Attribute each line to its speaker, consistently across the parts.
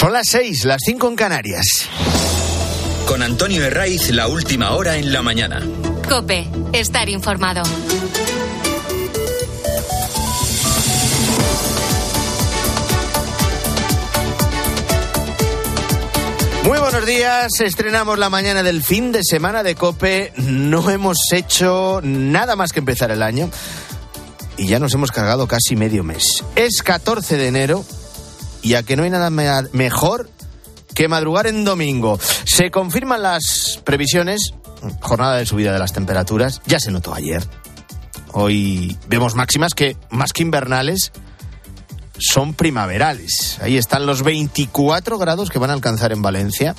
Speaker 1: Son las seis, las cinco en Canarias.
Speaker 2: Con Antonio Herraiz, la última hora en la mañana.
Speaker 3: Cope, estar informado.
Speaker 1: Muy buenos días, estrenamos la mañana del fin de semana de Cope. No hemos hecho nada más que empezar el año y ya nos hemos cargado casi medio mes. Es 14 de enero y a que no hay nada mejor que madrugar en domingo. Se confirman las previsiones, jornada de subida de las temperaturas, ya se notó ayer. Hoy vemos máximas que, más que invernales, son primaverales. Ahí están los 24 grados que van a alcanzar en Valencia.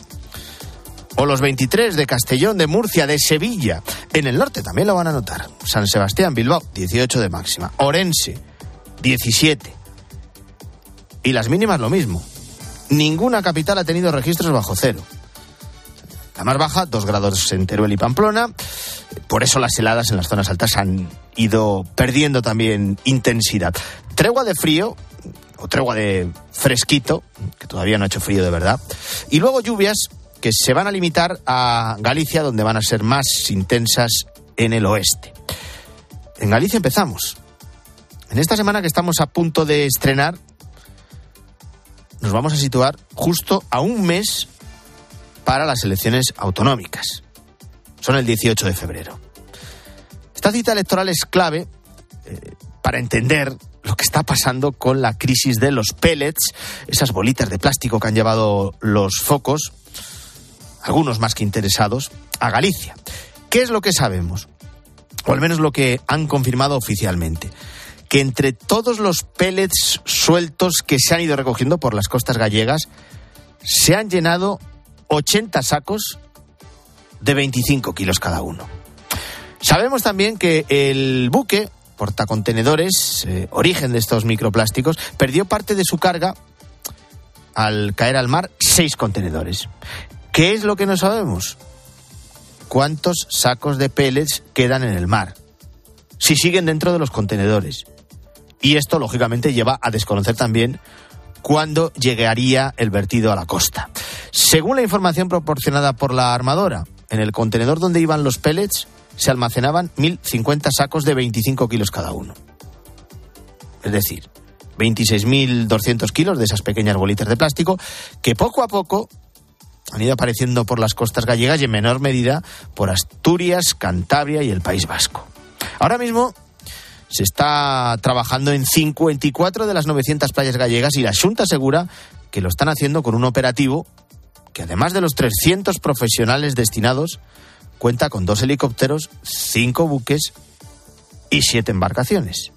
Speaker 1: O los 23 de Castellón, de Murcia, de Sevilla. En el norte también lo van a notar. San Sebastián, Bilbao, 18 de máxima. Orense, 17. Y las mínimas lo mismo. Ninguna capital ha tenido registros bajo cero. La más baja, 2 grados en Teruel y Pamplona. Por eso las heladas en las zonas altas han ido perdiendo también intensidad. Tregua de frío, o tregua de fresquito, que todavía no ha hecho frío de verdad. Y luego lluvias que se van a limitar a Galicia, donde van a ser más intensas en el oeste. En Galicia empezamos. En esta semana que estamos a punto de estrenar, nos vamos a situar justo a un mes para las elecciones autonómicas. Son el 18 de febrero. Esta cita electoral es clave eh, para entender lo que está pasando con la crisis de los pellets, esas bolitas de plástico que han llevado los focos, algunos más que interesados, a Galicia. ¿Qué es lo que sabemos? O al menos lo que han confirmado oficialmente que entre todos los pellets sueltos que se han ido recogiendo por las costas gallegas, se han llenado 80 sacos de 25 kilos cada uno. Sabemos también que el buque portacontenedores, eh, origen de estos microplásticos, perdió parte de su carga al caer al mar seis contenedores. ¿Qué es lo que no sabemos? ¿Cuántos sacos de pellets quedan en el mar? Si siguen dentro de los contenedores. Y esto, lógicamente, lleva a desconocer también cuándo llegaría el vertido a la costa. Según la información proporcionada por la armadora, en el contenedor donde iban los pellets se almacenaban 1.050 sacos de 25 kilos cada uno. Es decir, 26.200 kilos de esas pequeñas bolitas de plástico que poco a poco han ido apareciendo por las costas gallegas y en menor medida por Asturias, Cantabria y el País Vasco. Ahora mismo se está trabajando en 54 de las 900 playas gallegas y la Junta asegura que lo están haciendo con un operativo que además de los 300 profesionales destinados, cuenta con dos helicópteros, cinco buques y siete embarcaciones.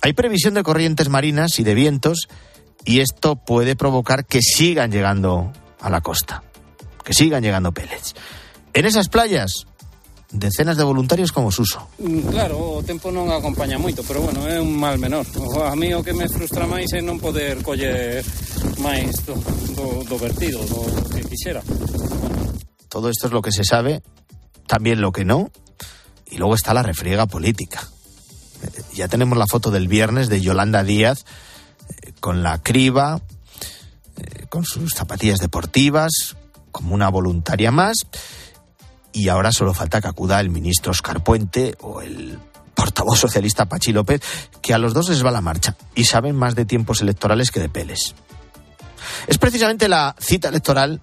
Speaker 1: Hay previsión de corrientes marinas y de vientos y esto puede provocar que sigan llegando a la costa, que sigan llegando pellets. En esas playas decenas de voluntarios como Suso.
Speaker 4: Mm, claro, o tempo non acompaña moito, pero bueno, é un mal menor. A mí o que me frustra máis é non poder coller máis do, do, do vertido, do que quixera.
Speaker 1: Todo esto es lo que se sabe, también lo que no, y luego está la refriega política. Ya tenemos la foto del viernes de Yolanda Díaz eh, con la criba, eh, con sus zapatillas deportivas, como una voluntaria más y ahora solo falta que acuda el ministro Oscar Puente o el portavoz socialista Pachi López, que a los dos les va la marcha y saben más de tiempos electorales que de peles. Es precisamente la cita electoral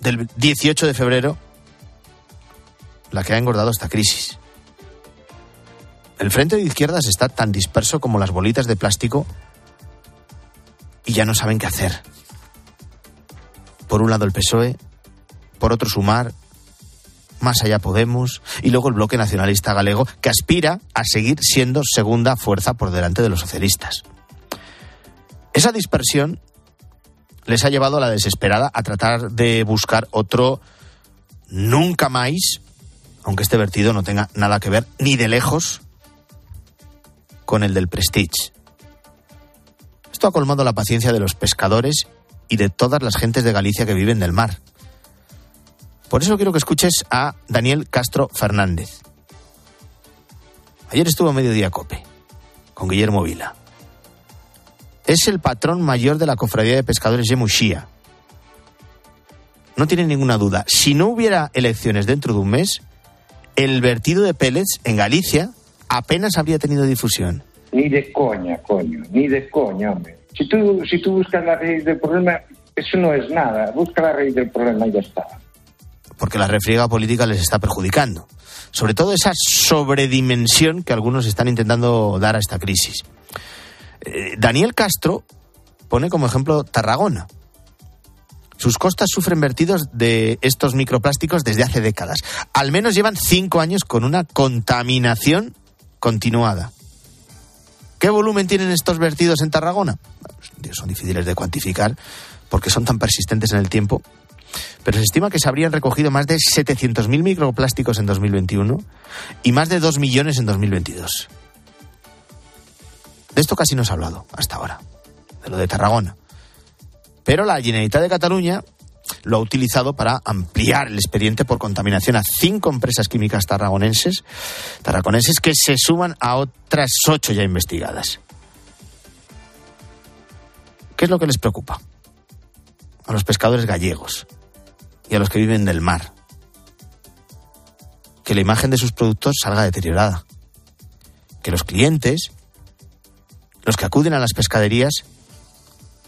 Speaker 1: del 18 de febrero la que ha engordado esta crisis. El frente de izquierdas está tan disperso como las bolitas de plástico y ya no saben qué hacer. Por un lado el PSOE, por otro Sumar más allá Podemos y luego el bloque nacionalista galego que aspira a seguir siendo segunda fuerza por delante de los socialistas. Esa dispersión les ha llevado a la desesperada a tratar de buscar otro nunca más, aunque este vertido no tenga nada que ver ni de lejos con el del Prestige. Esto ha colmado la paciencia de los pescadores y de todas las gentes de Galicia que viven del mar. Por eso quiero que escuches a Daniel Castro Fernández. Ayer estuvo a mediodía cope con Guillermo Vila. es el patrón mayor de la cofradía de pescadores de Muxía. No tiene ninguna duda. Si no hubiera elecciones dentro de un mes, el vertido de pellets en Galicia apenas habría tenido difusión.
Speaker 5: Ni de coña, coño, ni de coña, hombre. Si tú, si tú buscas la raíz del problema, eso no es nada. Busca la raíz del problema y ya está.
Speaker 1: Porque la refriega política les está perjudicando. Sobre todo esa sobredimensión que algunos están intentando dar a esta crisis. Eh, Daniel Castro pone como ejemplo Tarragona. Sus costas sufren vertidos de estos microplásticos desde hace décadas. Al menos llevan cinco años con una contaminación continuada. ¿Qué volumen tienen estos vertidos en Tarragona? Son difíciles de cuantificar porque son tan persistentes en el tiempo. Pero se estima que se habrían recogido más de 700.000 microplásticos en 2021 y más de 2 millones en 2022. De esto casi no se ha hablado hasta ahora, de lo de Tarragona. Pero la Generalitat de Cataluña lo ha utilizado para ampliar el expediente por contaminación a cinco empresas químicas tarragonenses, tarragonenses que se suman a otras ocho ya investigadas. ¿Qué es lo que les preocupa? A los pescadores gallegos y a los que viven del mar. Que la imagen de sus productos salga deteriorada. Que los clientes, los que acuden a las pescaderías,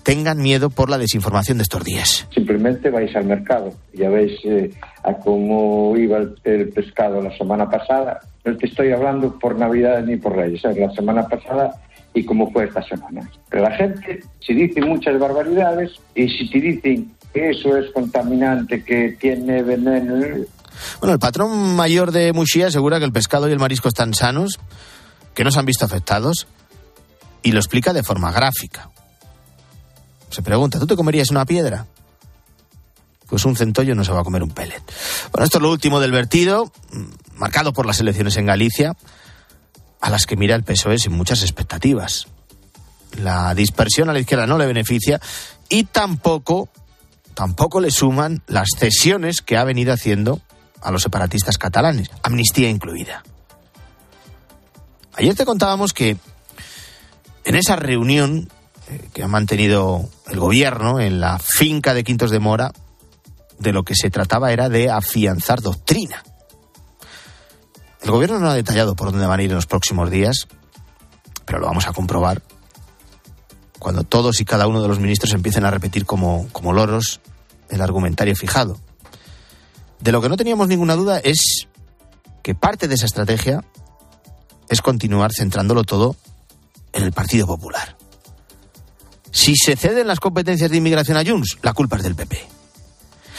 Speaker 1: tengan miedo por la desinformación de estos días.
Speaker 5: Simplemente vais al mercado, ya veis eh, a cómo iba el, pescado la semana pasada. No te estoy hablando por Navidad ni por Reyes, es la semana pasada y cómo fue esta semana. Pero la gente, si dice muchas barbaridades y si te dicen eso es contaminante, que tiene veneno...
Speaker 1: Bueno, el patrón mayor de Muxía asegura que el pescado y el marisco están sanos, que no se han visto afectados y lo explica de forma gráfica. Se pregunta, ¿tú te comerías una piedra? Pues un centollo no se va a comer un pellet. Bueno, esto es lo último del vertido, marcado por las elecciones en Galicia, a las que mira el PSOE sin muchas expectativas. La dispersión a la izquierda no le beneficia y tampoco, tampoco le suman las cesiones que ha venido haciendo a los separatistas catalanes, amnistía incluida. Ayer te contábamos que en esa reunión que ha mantenido el gobierno en la finca de Quintos de Mora, de lo que se trataba era de afianzar doctrina. El gobierno no ha detallado por dónde van a ir en los próximos días, pero lo vamos a comprobar cuando todos y cada uno de los ministros empiecen a repetir como, como loros el argumentario fijado. De lo que no teníamos ninguna duda es que parte de esa estrategia es continuar centrándolo todo en el Partido Popular. Si se ceden las competencias de inmigración a Junts, la culpa es del PP.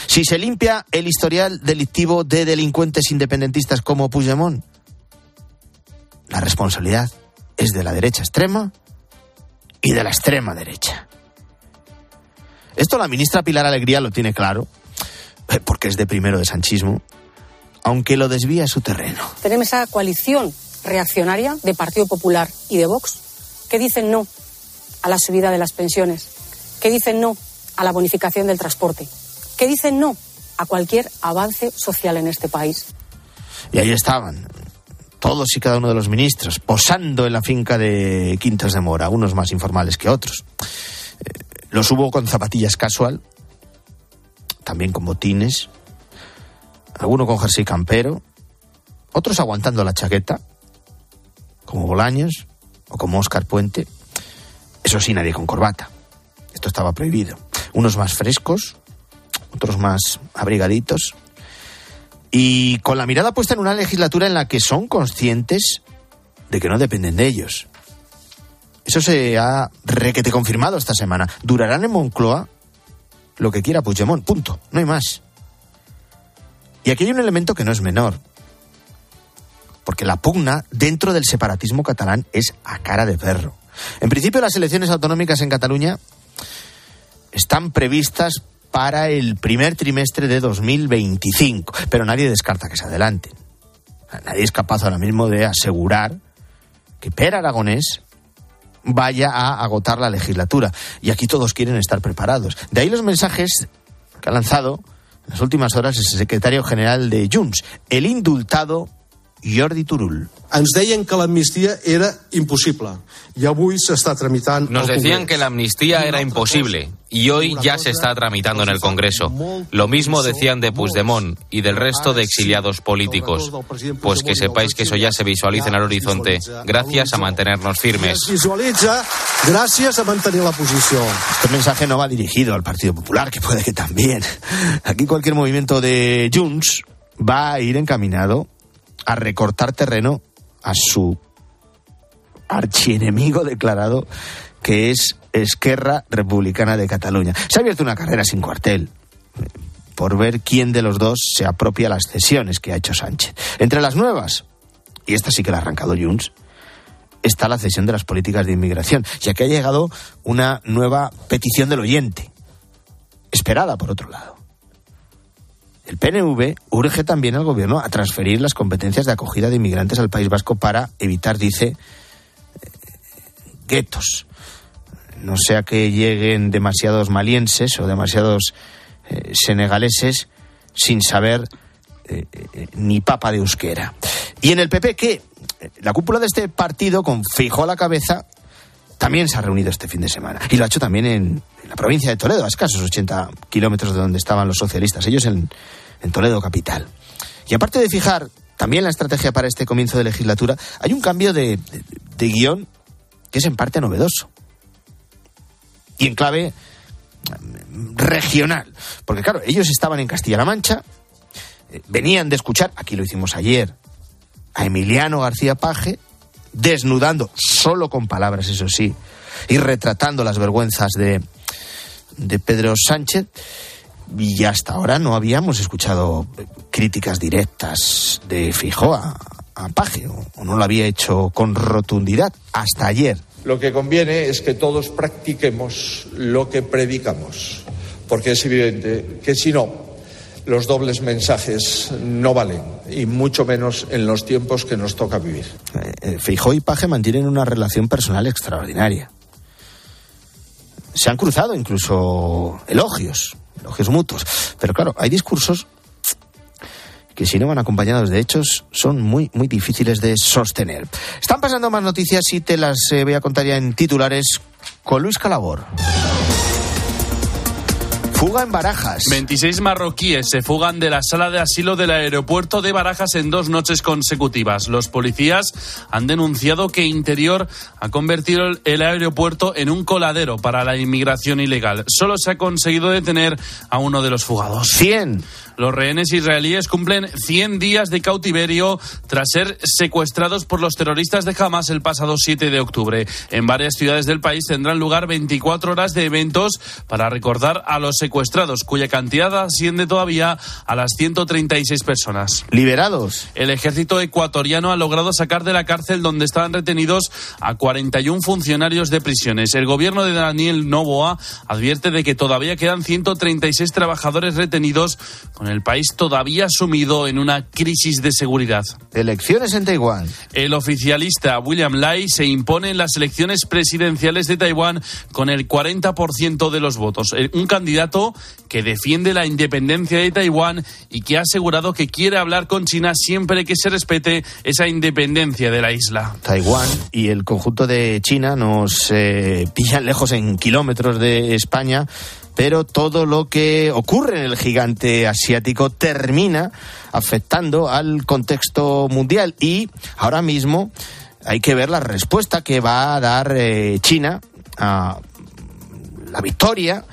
Speaker 1: Si se limpia el historial delictivo de delincuentes independentistas como Puigdemont, la responsabilidad es de la derecha extrema y de la extrema derecha. Esto la ministra Pilar Alegría lo tiene claro, eh, porque es de primero de sanchismo, aunque lo desvía a su terreno.
Speaker 6: Tenemos esa coalición reaccionaria de Partido Popular y de Vox que dicen no a la subida de las pensiones, que dicen no a la bonificación del transporte, que dicen no a cualquier avance social en este país.
Speaker 1: Y ahí estaban, todos y cada uno de los ministros, posando en la finca de Quintas de Mora, unos más informales que otros. Eh, los hubo con zapatillas casual, también con botines, alguno con jersey campero, otros aguantando la chaqueta, como Bolaños o como Oscar Puente, eso sí, nadie con corbata. Esto estaba prohibido. Unos más frescos, otros más abrigaditos. Y con la mirada puesta en una legislatura en la que son conscientes de que no dependen de ellos. Eso se ha requete confirmado esta semana. Durarán en Moncloa lo que quiera Puigdemont. Punto. No hay más. Y aquí hay un elemento que no es menor. Porque la pugna dentro del separatismo catalán es a cara de perro. En principio, las elecciones autonómicas en Cataluña están previstas para el primer trimestre de 2025, pero nadie descarta que se adelanten. Nadie es capaz ahora mismo de asegurar que Per Aragonés vaya a agotar la legislatura. Y aquí todos quieren estar preparados. De ahí los mensajes que ha lanzado en las últimas horas el secretario general de Junts, el indultado Jordi Turul.
Speaker 7: Ens deien que l'amnistia era imposible y avui se está tramitando.
Speaker 8: Nos decían que la amnistía era imposible y hoy ya se está tramitando en el Congreso. Lo mismo decían de Puigdemont y del resto de exiliados políticos. Pues que sepáis que eso ya se visualiza en el horizonte gracias a mantenernos firmes.
Speaker 7: Visualitza gracias a mantener la posición.
Speaker 1: Este mensaje no va dirigido al Partido Popular, que puede que también. Aquí cualquier movimiento de Junts va a ir encaminado a recortar terreno a su archienemigo declarado que es Esquerra Republicana de Cataluña. Se ha abierto una carrera sin cuartel por ver quién de los dos se apropia las cesiones que ha hecho Sánchez. Entre las nuevas, y esta sí que la ha arrancado Junts, está la cesión de las políticas de inmigración, ya que ha llegado una nueva petición del oyente, esperada por otro lado. El PNV urge también al gobierno a transferir las competencias de acogida de inmigrantes al País Vasco para evitar, dice, guetos. No sea que lleguen demasiados malienses o demasiados eh, senegaleses sin saber eh, eh, ni papa de euskera. Y en el PP, que la cúpula de este partido, con fijo a la cabeza, también se ha reunido este fin de semana. Y lo ha hecho también en la provincia de Toledo, a escasos 80 kilómetros de donde estaban los socialistas, ellos en, Toledo capital. Y aparte de fijar también la estrategia para este comienzo de legislatura, hay un cambio de, de, de guion que es en parte novedoso. Y en clave mm, regional. Porque claro, ellos estaban en Castilla-La Mancha, eh, venían de escuchar, aquí lo hicimos ayer, a Emiliano García Paje, desnudando, solo con palabras, eso sí, y retratando las vergüenzas de, de Pedro Sánchez. Y hasta ahora no habíamos escuchado críticas directas de Fijó a, Paje, o, no lo había hecho con rotundidad, hasta ayer.
Speaker 9: Lo que conviene es que todos practiquemos lo que predicamos, porque es evidente que si no, los dobles mensajes no valen, y mucho menos en los tiempos que nos toca vivir.
Speaker 1: Eh, Feijó y Paje mantienen una relación personal extraordinaria. Se han cruzado incluso elogios, elogios mutuos. Pero claro, hay discursos que si no van acompañados de hechos son muy, muy difíciles de sostener. Están pasando más noticias y te las eh, voy a contar ya en titulares con Luis Calabor. Fuga en Barajas.
Speaker 10: 26 marroquíes se fugan de la sala de asilo del aeropuerto de Barajas en dos noches consecutivas. Los policías han denunciado que Interior ha convertido el aeropuerto en un coladero para la inmigración ilegal. Solo se ha conseguido detener a uno de los fugados.
Speaker 1: 100.
Speaker 10: Los rehenes israelíes cumplen 100 días de cautiverio tras ser secuestrados por los terroristas de Hamas el pasado 7 de octubre. En varias ciudades del país tendrán lugar 24 horas de eventos para recordar a los secuestrados, cuya cantidad asciende todavía a las 136 personas.
Speaker 1: Liberados.
Speaker 10: El ejército ecuatoriano ha logrado sacar de la cárcel donde estaban retenidos a 41 funcionarios de prisiones. El gobierno de Daniel Novoa advierte de que todavía quedan 136 trabajadores retenidos con el país todavía sumido en una crisis de seguridad.
Speaker 1: Elecciones en Taiwán.
Speaker 10: El oficialista William Lai se impone en las elecciones presidenciales de Taiwán con el 40% de los votos. Eh, Un candidato que defiende la independencia de Taiwán y que ha asegurado que quiere hablar con China siempre que se respete esa independencia de la isla.
Speaker 1: Taiwán y el conjunto de China nos eh, pillan lejos en kilómetros de España, pero todo lo que ocurre en el gigante asiático termina afectando al contexto mundial. Y ahora mismo hay que ver la respuesta que va a dar eh, China a la victoria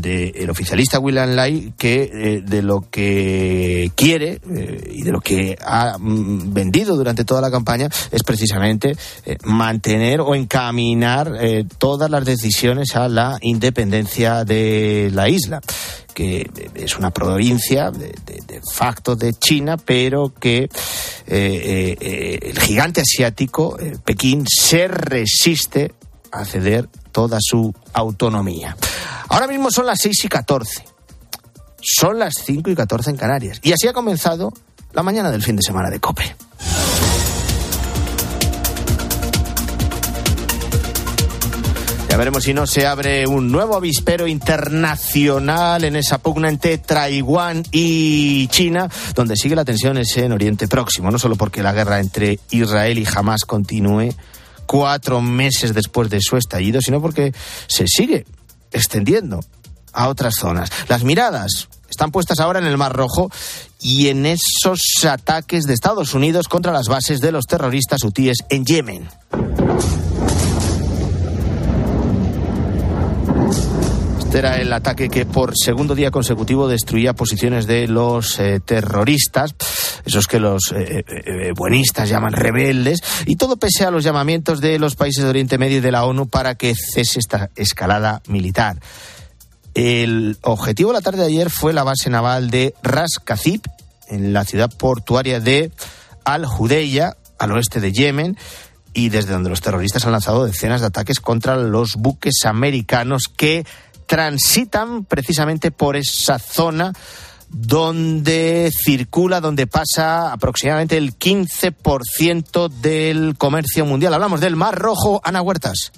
Speaker 1: del oficialista William Lai que eh, de lo que quiere eh, y de lo que ha mm, vendido durante toda la campaña es precisamente eh, mantener o encaminar todas las decisiones a la independencia de la isla que es una provincia de, de, de facto de China, pero que el gigante asiático, eh, Pekín, se resiste a ceder toda su autonomía. Ahora mismo son las 6 y 14. Son las 5 y 14 en Canarias. Y así ha comenzado la mañana del fin de semana de Cope. Ya veremos si no se abre un nuevo avispero internacional en esa pugna entre Taiwán y China, donde sigue la tensión en Oriente Próximo, no solo porque la guerra entre Israel y Hamas continúe cuatro meses después de su estallido, sino porque se sigue extendiendo a otras zonas. Las miradas están puestas ahora en el Mar Rojo y en esos ataques de Estados Unidos contra las bases de los terroristas hutíes en Yemen. Era el ataque que por segundo día consecutivo destruía posiciones de los eh, terroristas, esos que los eh, eh, buenistas llaman rebeldes, y todo pese a los llamamientos de los países de Oriente Medio y de la ONU para que cese esta escalada militar. El objetivo de la tarde de ayer fue la base naval de Ras Kazib, en la ciudad portuaria de Al Judeya, al oeste de Yemen, y desde donde los terroristas han lanzado decenas de ataques contra los buques americanos que transitan precisamente por esa zona donde circula, donde pasa aproximadamente el 15% del comercio mundial. Hablamos del Mar Rojo, Ana Huertas.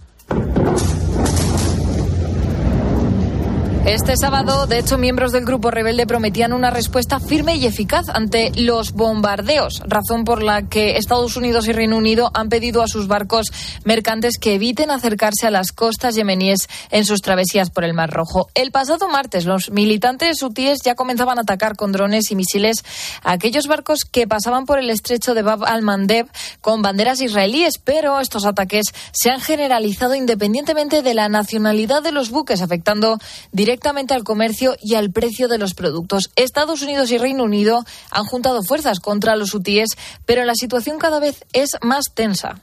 Speaker 11: Este sábado, de hecho, miembros del grupo rebelde prometían una respuesta firme y eficaz ante los bombardeos, razón por la que Estados Unidos y Reino Unido han pedido a sus barcos mercantes que eviten acercarse a las costas yemeníes en sus travesías por el Mar Rojo. El pasado martes, los militantes hutíes ya comenzaban a atacar con drones y misiles a aquellos barcos que pasaban por el estrecho de Bab al-Mandeb con banderas israelíes, pero estos ataques se han generalizado independientemente de la nacionalidad de los buques, afectando directamente directamente al comercio y al precio de los productos. Estados Unidos y Reino Unido han juntado fuerzas contra los hutíes, pero la situación cada vez es más tensa.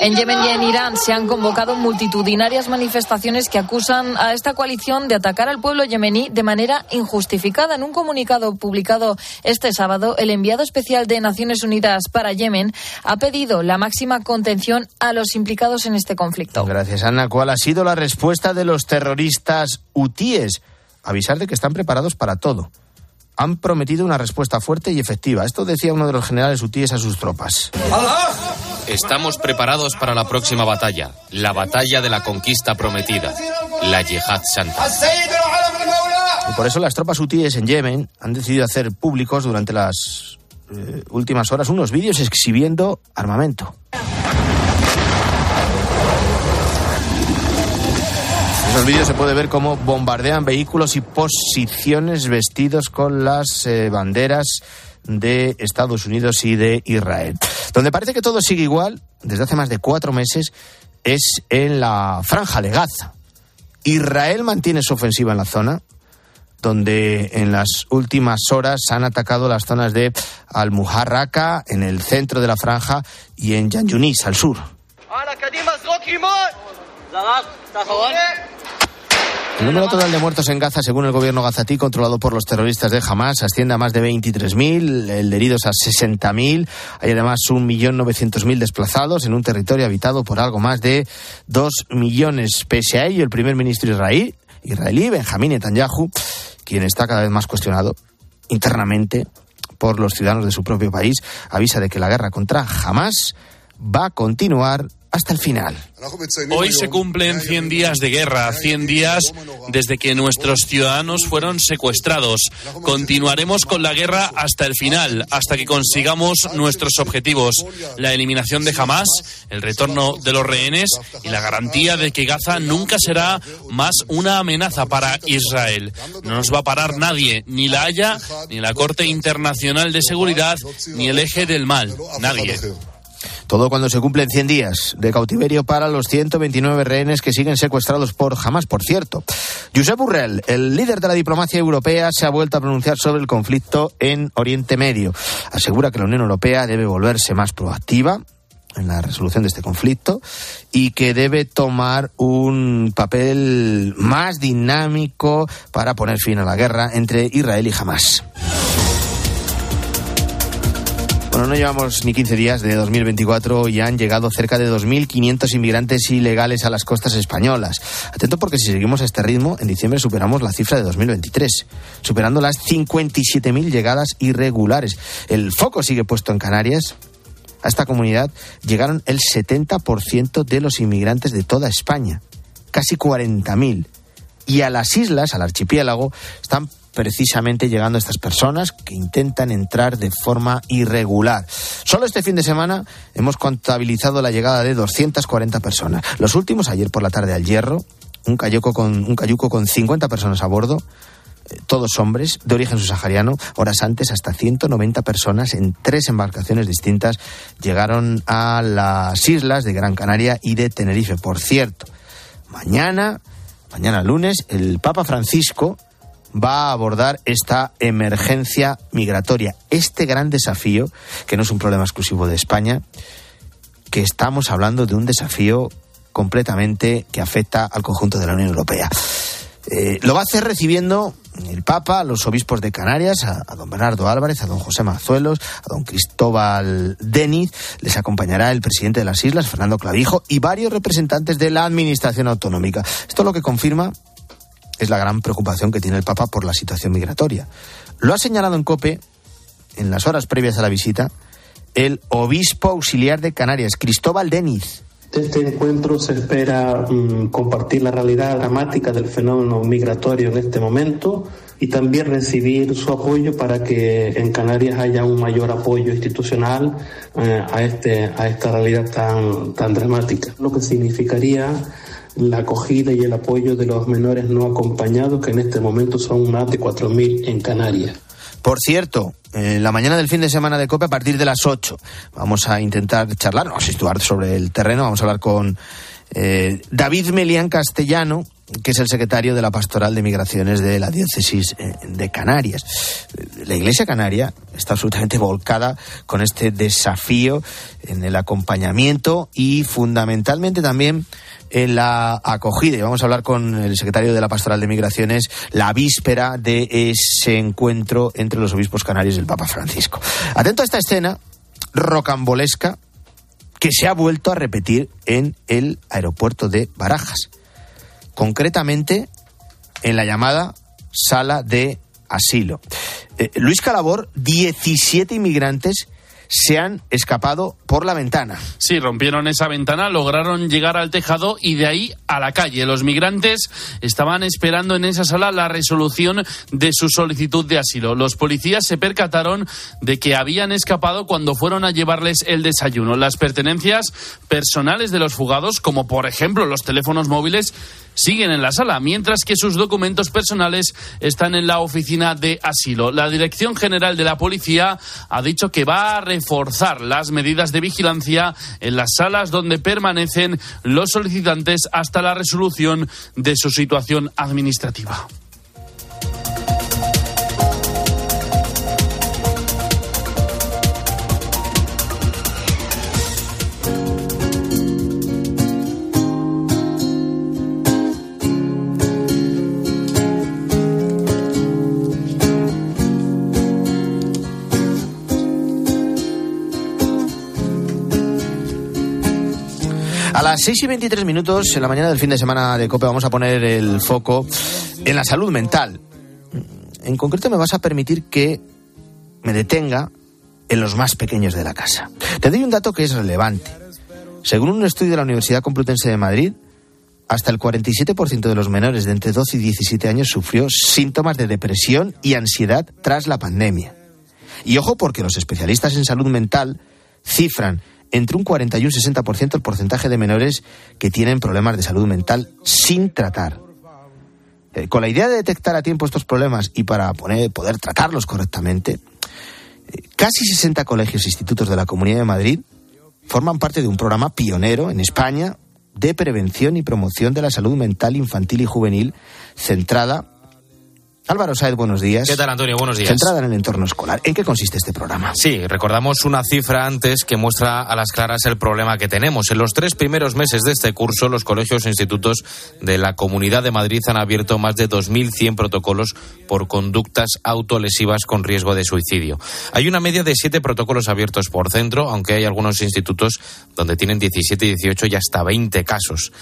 Speaker 11: En Yemen y en Irán se han convocado multitudinarias manifestaciones que acusan a esta coalición de atacar al pueblo yemení de manera injustificada. En un comunicado publicado este sábado, el enviado especial de Naciones Unidas para Yemen ha pedido la máxima contención a los implicados en este conflicto.
Speaker 1: Gracias, Ana. ¿Cuál ha sido la respuesta de los terroristas hutíes? Avisar de que están preparados para todo han prometido una respuesta fuerte y efectiva. Esto decía uno de los generales hutíes a sus tropas.
Speaker 8: Estamos preparados para la próxima batalla, la batalla de la conquista prometida, la yihad santa.
Speaker 1: Y por eso las tropas hutíes en Yemen han decidido hacer públicos durante las eh, últimas horas unos vídeos exhibiendo armamento. Esos vídeos se puede ver cómo bombardean vehículos y posiciones vestidos con las eh, banderas de Estados Unidos y de Israel. Donde parece que todo sigue igual, desde hace más de cuatro meses, es en la franja de Gaza. Israel mantiene su ofensiva en la zona, donde en las últimas horas han atacado las zonas de Al-Muharraka, en el centro de la franja, y en Yan Yunis, al sur. El número total de muertos en Gaza, según el gobierno gazatí, controlado por los terroristas de Hamas, asciende a más de 23.000, el de heridos a 60.000. Hay además 1.900.000 desplazados en un territorio habitado por algo más de 2 millones. Pese a ello, el primer ministro israelí, israelí Benjamín Netanyahu, quien está cada vez más cuestionado internamente por los ciudadanos de su propio país, avisa de que la guerra contra Hamas va a continuar hasta el final.
Speaker 10: Hoy se cumplen 100 días de guerra, 100 días desde que nuestros ciudadanos fueron secuestrados. Continuaremos con la guerra hasta el final, hasta que consigamos nuestros objetivos, la eliminación de Hamas, el retorno de los rehenes y la garantía de que Gaza nunca será más una amenaza para Israel. No nos va a parar nadie, ni la Haya, ni la Corte Internacional de Seguridad, ni el eje del mal, nadie.
Speaker 1: Todo cuando se cumplen 100 días de cautiverio para los 129 rehenes que siguen secuestrados por Hamas, por cierto. Josep Burrell, el líder de la diplomacia europea, se ha vuelto a pronunciar sobre el conflicto en Oriente Medio. Asegura que la Unión Europea debe volverse más proactiva en la resolución de este conflicto y que debe tomar un papel más dinámico para poner fin a la guerra entre Israel y Hamas. Bueno, no llevamos ni 15 días de 2024 y han llegado cerca de 2.500 inmigrantes ilegales a las costas españolas. Atento porque si seguimos a este ritmo, en diciembre superamos la cifra de 2023, superando las 57.000 llegadas irregulares. El foco sigue puesto en Canarias, A esta comunidad llegaron el 70% de los inmigrantes de toda España, casi 40.000. Y a las islas, al archipiélago, están precisamente llegando estas personas que intentan entrar de forma irregular. Solo este fin de semana hemos contabilizado la llegada de 240 personas. Los últimos, ayer por la tarde al Hierro, un cayuco con, un cayuco con 50 personas a bordo, eh, todos hombres de origen subsahariano. Horas antes, hasta 190 personas en tres embarcaciones distintas llegaron a las islas de Gran Canaria y de Tenerife. Por cierto, mañana, mañana lunes, el Papa Francisco va a abordar esta emergencia migratoria, este gran desafío, que no es un problema exclusivo de España, que estamos hablando de un desafío completamente que afecta al conjunto de la Unión Europea. Eh, lo va a hacer recibiendo el Papa, los obispos de Canarias, a, a, don Bernardo Álvarez, a don José Mazuelos, a don Cristóbal Deniz. Les acompañará el presidente de las islas, Fernando Clavijo, y varios representantes de la Administración Autonómica. Esto lo que confirma es la gran preocupación que tiene el Papa por la situación migratoria. Lo ha señalado en COPE, en las horas previas a la visita, el obispo auxiliar de Canarias, Cristóbal Deniz.
Speaker 12: De este encuentro se espera mmm, compartir la realidad dramática del fenómeno migratorio en este momento y también recibir su apoyo para que en Canarias haya un mayor apoyo institucional eh, a, este, a esta realidad tan, tan dramática. Lo que significaría la acogida y el apoyo de los menores no acompañados, que en este momento son más de 4.000 en Canarias.
Speaker 1: Por cierto, en la mañana del fin de semana de COPE a partir de las 8 vamos a intentar charlar, vamos a situar sobre el terreno, vamos a hablar con eh, David Melián Castellano, que es el secretario de la Pastoral de Migraciones de la Diócesis eh, de Canarias. La Iglesia Canaria está absolutamente volcada con este desafío en el acompañamiento y fundamentalmente también en la acogida. Y vamos a hablar con el secretario de la Pastoral de Migraciones la víspera de ese encuentro entre los obispos canarios y el Papa Francisco. Atento a esta escena rocambolesca que se ha vuelto a repetir en el aeropuerto de Barajas. Concretamente en la llamada sala de asilo. Eh, Luis Calabor, 17 inmigrantes se han escapado por la ventana.
Speaker 10: Sí, rompieron esa ventana, lograron llegar al tejado y de ahí a la calle. Los migrantes estaban esperando en esa sala la resolución de su solicitud de asilo. Los policías se percataron de que habían escapado cuando fueron a llevarles el desayuno. Las pertenencias personales de los fugados, como por ejemplo los teléfonos móviles, siguen en la sala, mientras que sus documentos personales están en la oficina de asilo. La Dirección General de la Policía ha dicho que va a reforzar las medidas de vigilancia en las salas donde permanecen los solicitantes hasta la resolución de su situación administrativa.
Speaker 1: Las 6 y 23 minutos en la mañana del fin de semana de COPE vamos a poner el foco en la salud mental. En concreto me vas a permitir que me detenga en los más pequeños de la casa. Te doy un dato que es relevante. Según un estudio de la Universidad Complutense de Madrid, hasta el 47% de los menores de entre 12 y 17 años sufrió síntomas de depresión y ansiedad tras la pandemia. Y ojo porque los especialistas en salud mental cifran entre un 40 y un 60% el porcentaje de menores que tienen problemas de salud mental sin tratar. Eh, con la idea de detectar a tiempo estos problemas y para poder tratarlos correctamente, eh, casi 60 colegios e institutos de la Comunidad de Madrid forman parte de un programa pionero en España de prevención y promoción de la salud mental infantil y juvenil centrada Álvaro Saez, buenos días.
Speaker 8: ¿Qué tal, Antonio? Buenos días.
Speaker 1: Centrada en el entorno escolar. ¿En qué consiste este programa?
Speaker 8: Sí, recordamos una cifra antes que muestra a las claras el problema que tenemos. En los tres primeros meses de este curso, los colegios e institutos de la Comunidad de Madrid han abierto más de 2.100 protocolos por conductas autolesivas con riesgo de suicidio. Hay una media de siete protocolos abiertos por centro, aunque hay algunos institutos donde tienen 17, 18 y hasta 20 casos.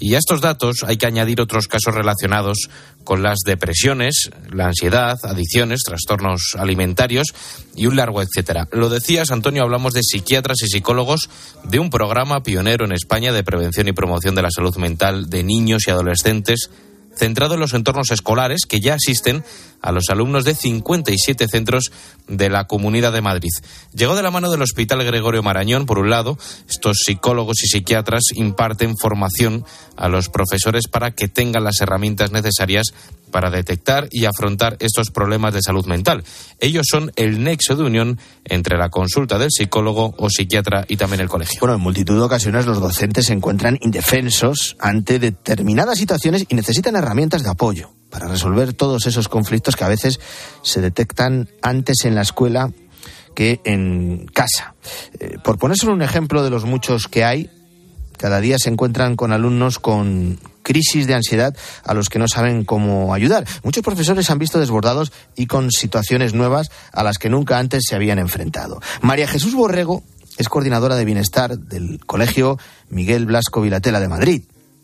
Speaker 8: Y a estos datos hay que añadir otros casos relacionados con las depresiones, la ansiedad, adicciones, trastornos alimentarios y un largo etcétera. Lo decías, Antonio, hablamos de psiquiatras y psicólogos de un programa pionero en España de prevención y promoción de la salud mental de niños y adolescentes centrado en los entornos escolares que ya asisten a los alumnos de 57 centros de la Comunidad de Madrid. Llegó de la mano del Hospital Gregorio Marañón, por un lado. Estos psicólogos y psiquiatras imparten formación a los profesores para que tengan las herramientas necesarias para detectar y afrontar estos problemas de salud mental. Ellos son el nexo de unión entre la consulta del psicólogo o psiquiatra y también el colegio.
Speaker 1: Bueno, en multitud de ocasiones los docentes se encuentran indefensos ante determinadas situaciones y necesitan herramientas de apoyo para resolver todos esos conflictos que a veces se detectan antes en la escuela que en casa. Eh, por ponerse un ejemplo de los muchos que hay, cada día se encuentran con alumnos con crisis de ansiedad a los que no saben cómo ayudar. Muchos profesores se han visto desbordados y con situaciones nuevas a las que nunca antes se habían enfrentado. María Jesús Borrego es coordinadora de bienestar del Colegio Miguel Blasco Vilatela de Madrid.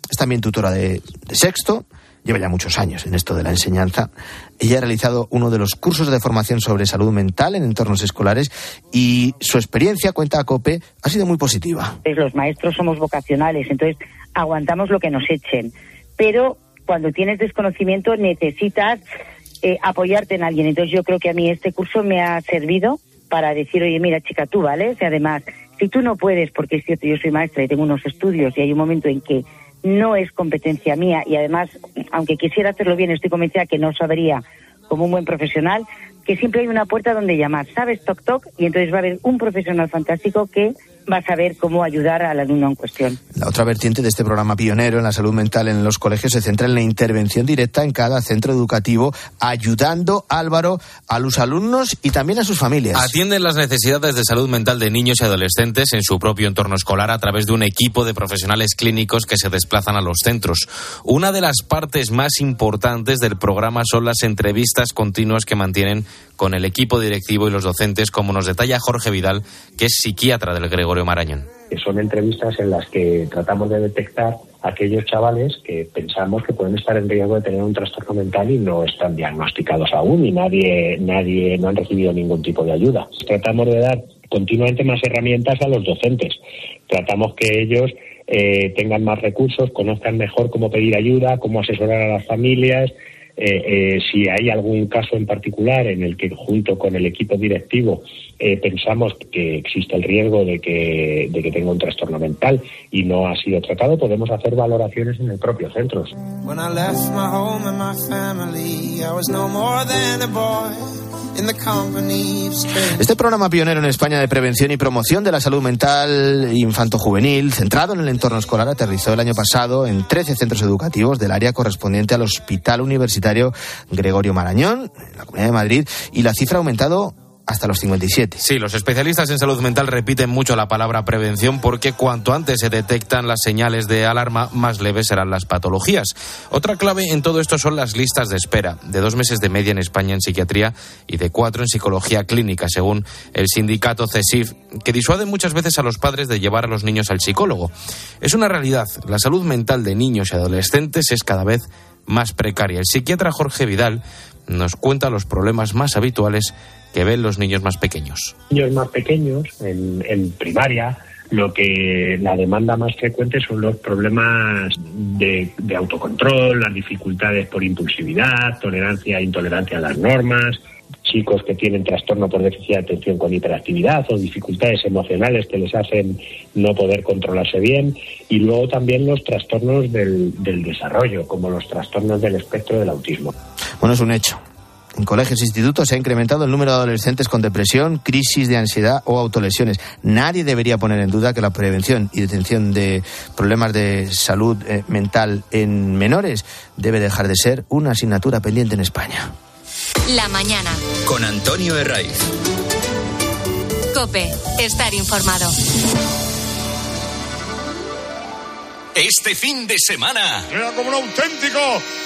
Speaker 1: Es también tutora de sexto lleva ya muchos años en esto de la enseñanza. Ella ha realizado uno de los cursos de formación sobre salud mental en entornos escolares y su experiencia, cuenta a COPE, ha sido muy positiva.
Speaker 13: Los maestros somos vocacionales, entonces aguantamos lo que nos echen, pero cuando tienes desconocimiento necesitas eh, apoyarte en alguien. Entonces yo creo que a mí este curso me ha servido para decir, oye, mira chica, tú vales, y además, si tú no puedes, porque es cierto, yo soy maestra y tengo unos estudios y hay un momento en que no es competencia mía y además, aunque quisiera hacerlo bien, estoy convencida que no sabría como un buen profesional, que siempre hay una puerta donde llamar, ¿sabes? Toc, toc, y entonces va a haber un profesional fantástico que va a saber cómo ayudar al alumno en cuestión.
Speaker 1: La otra vertiente de este programa pionero en la salud mental en los colegios se centra en la intervención directa en cada centro educativo, ayudando, Álvaro, a los alumnos y también a sus familias.
Speaker 8: Atienden las necesidades de salud mental de niños y adolescentes en su propio entorno escolar a través de un equipo de profesionales clínicos que se desplazan a los centros. Una de las partes más importantes del programa son las entrevistas continuas que mantienen con el equipo directivo y los docentes, como nos detalla Jorge Vidal, que es psiquiatra del Gregorio Marañón.
Speaker 14: Son entrevistas en las que tratamos de detectar aquellos chavales que pensamos que pueden estar en riesgo de tener un trastorno mental y no están diagnosticados aún y nadie, nadie no han recibido ningún tipo de ayuda. Tratamos de dar continuamente más herramientas a los docentes. Tratamos que ellos eh, tengan más recursos, conozcan mejor cómo pedir ayuda, cómo asesorar a las familias, eh, eh, si hay algún caso en particular en el que junto con el equipo directivo eh, pensamos que existe el riesgo de que, de que tenga un trastorno mental y no ha sido tratado, podemos hacer valoraciones en el propio centro.
Speaker 1: Este programa pionero en España de prevención y promoción de la salud mental infanto-juvenil, centrado en el entorno escolar, aterrizó el año pasado en 13 centros educativos del área correspondiente al Hospital Universitario Gregorio Marañón, en la Comunidad de Madrid, y la cifra ha aumentado hasta los 57.
Speaker 8: Sí, los especialistas en salud mental repiten mucho la palabra prevención porque cuanto antes se detectan las señales de alarma, más leves serán las patologías. Otra clave en todo esto son las listas de espera, de dos meses de media en España en psiquiatría y de cuatro en psicología clínica, según el sindicato CESIF, que disuade muchas veces a los padres de llevar a los niños al psicólogo. Es una realidad, la salud mental de niños y adolescentes es cada vez más precaria. El psiquiatra Jorge Vidal nos cuenta los problemas más habituales que ven los niños más pequeños.
Speaker 14: Niños más pequeños, en, primaria, lo que la demanda más frecuente son los problemas de, de, autocontrol, las dificultades por impulsividad, tolerancia e intolerancia a las normas, chicos que tienen trastorno por déficit de atención con hiperactividad o dificultades emocionales que les hacen no poder controlarse bien y luego también los trastornos del, del desarrollo, como los trastornos del espectro del autismo.
Speaker 1: Bueno, es un hecho. En colegios e institutos se ha incrementado el número de adolescentes con depresión, crisis de ansiedad o autolesiones. Nadie debería poner en duda que la prevención y detención de problemas de salud eh, mental en menores debe dejar de ser una asignatura pendiente en España.
Speaker 3: La mañana.
Speaker 2: Con Antonio Herraiz.
Speaker 3: Cope, estar informado.
Speaker 15: Este fin de semana.
Speaker 16: Era como un auténtico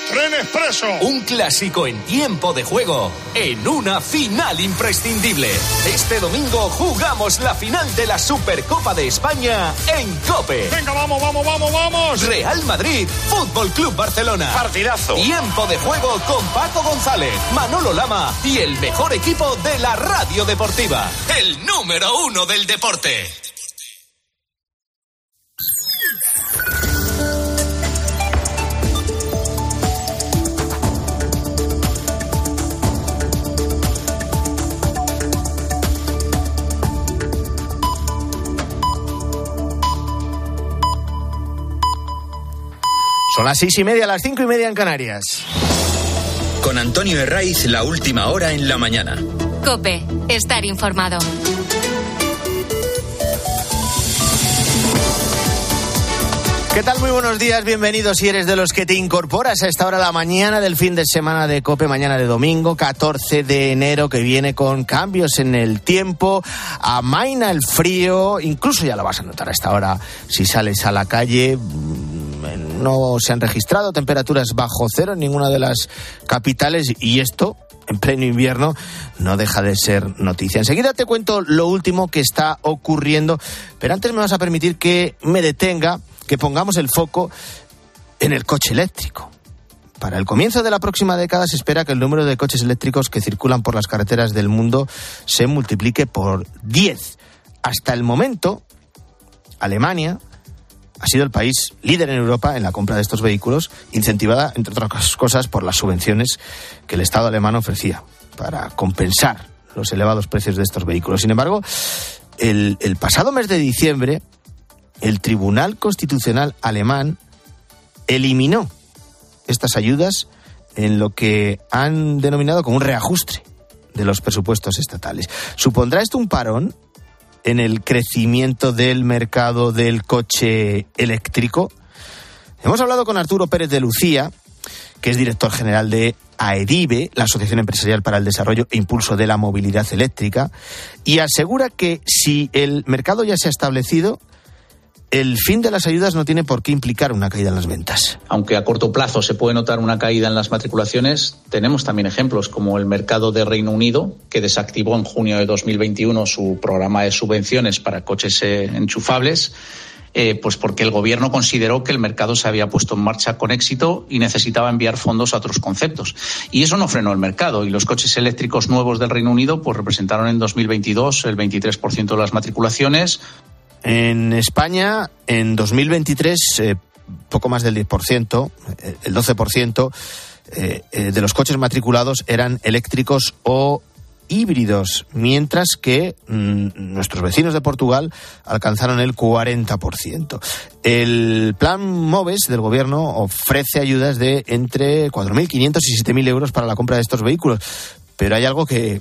Speaker 16: tren expreso.
Speaker 15: Un clásico en tiempo de juego. En una final imprescindible. Este domingo jugamos la final de la Supercopa de España en Cope.
Speaker 16: Venga, vamos, vamos, vamos, vamos.
Speaker 15: Real Madrid, Fútbol Club Barcelona.
Speaker 16: Partidazo.
Speaker 15: Tiempo de juego con Paco González, Manolo Lama y el mejor equipo de la radio deportiva. El número uno del deporte.
Speaker 1: Son las seis y media, las cinco y media en Canarias.
Speaker 2: Con Antonio Herraiz, la última hora en la mañana.
Speaker 3: Cope, estar informado.
Speaker 1: ¿Qué tal? Muy buenos días, bienvenidos si eres de los que te incorporas a esta hora la mañana del fin de semana de Cope, mañana de domingo, 14 de enero, que viene con cambios en el tiempo, amaina el frío, incluso ya lo vas a notar a esta hora si sales a la calle, no se han registrado temperaturas bajo cero en ninguna de las capitales y esto en pleno invierno no deja de ser noticia. Enseguida te cuento lo último que está ocurriendo, pero antes me vas a permitir que me detenga, que pongamos el foco en el coche eléctrico. Para el comienzo de la próxima década se espera que el número de coches eléctricos que circulan por las carreteras del mundo se multiplique por 10. Hasta el momento, Alemania ha sido el país líder en Europa en la compra de estos vehículos, incentivada, entre otras cosas, por las subvenciones que el Estado alemán ofrecía para compensar los elevados precios de estos vehículos. Sin embargo, el, pasado mes de diciembre, el Tribunal Constitucional alemán eliminó estas ayudas en lo que han denominado como un reajuste de los presupuestos estatales. ¿Supondrá esto un parón en el crecimiento del mercado del coche eléctrico? Hemos hablado con Arturo Pérez de Lucía, que es director general de AEDIBE, la Asociación Empresarial para el Desarrollo e Impulso de la Movilidad Eléctrica, y asegura que si el mercado ya se ha establecido, el fin de las ayudas no tiene por qué implicar una caída en las ventas.
Speaker 17: Aunque a corto plazo se puede notar una caída en las matriculaciones, tenemos también ejemplos como el mercado de Reino Unido, que desactivó en junio de 2021 su programa de subvenciones para coches eh, enchufables. Eh, pues porque el gobierno consideró que el mercado se había puesto en marcha con éxito y necesitaba enviar fondos a otros conceptos. Y eso no frenó el mercado y los coches eléctricos nuevos del Reino Unido pues representaron en 2022 el 23% de las matriculaciones,
Speaker 1: en España, en 2023, eh, poco más del 10%, eh, el 12% eh, de los coches matriculados eran eléctricos o híbridos, mientras que mm, nuestros vecinos de Portugal alcanzaron el 40%. El plan MOVES del gobierno ofrece ayudas de entre 4.500 y 7.000 euros para la compra de estos vehículos, pero hay algo que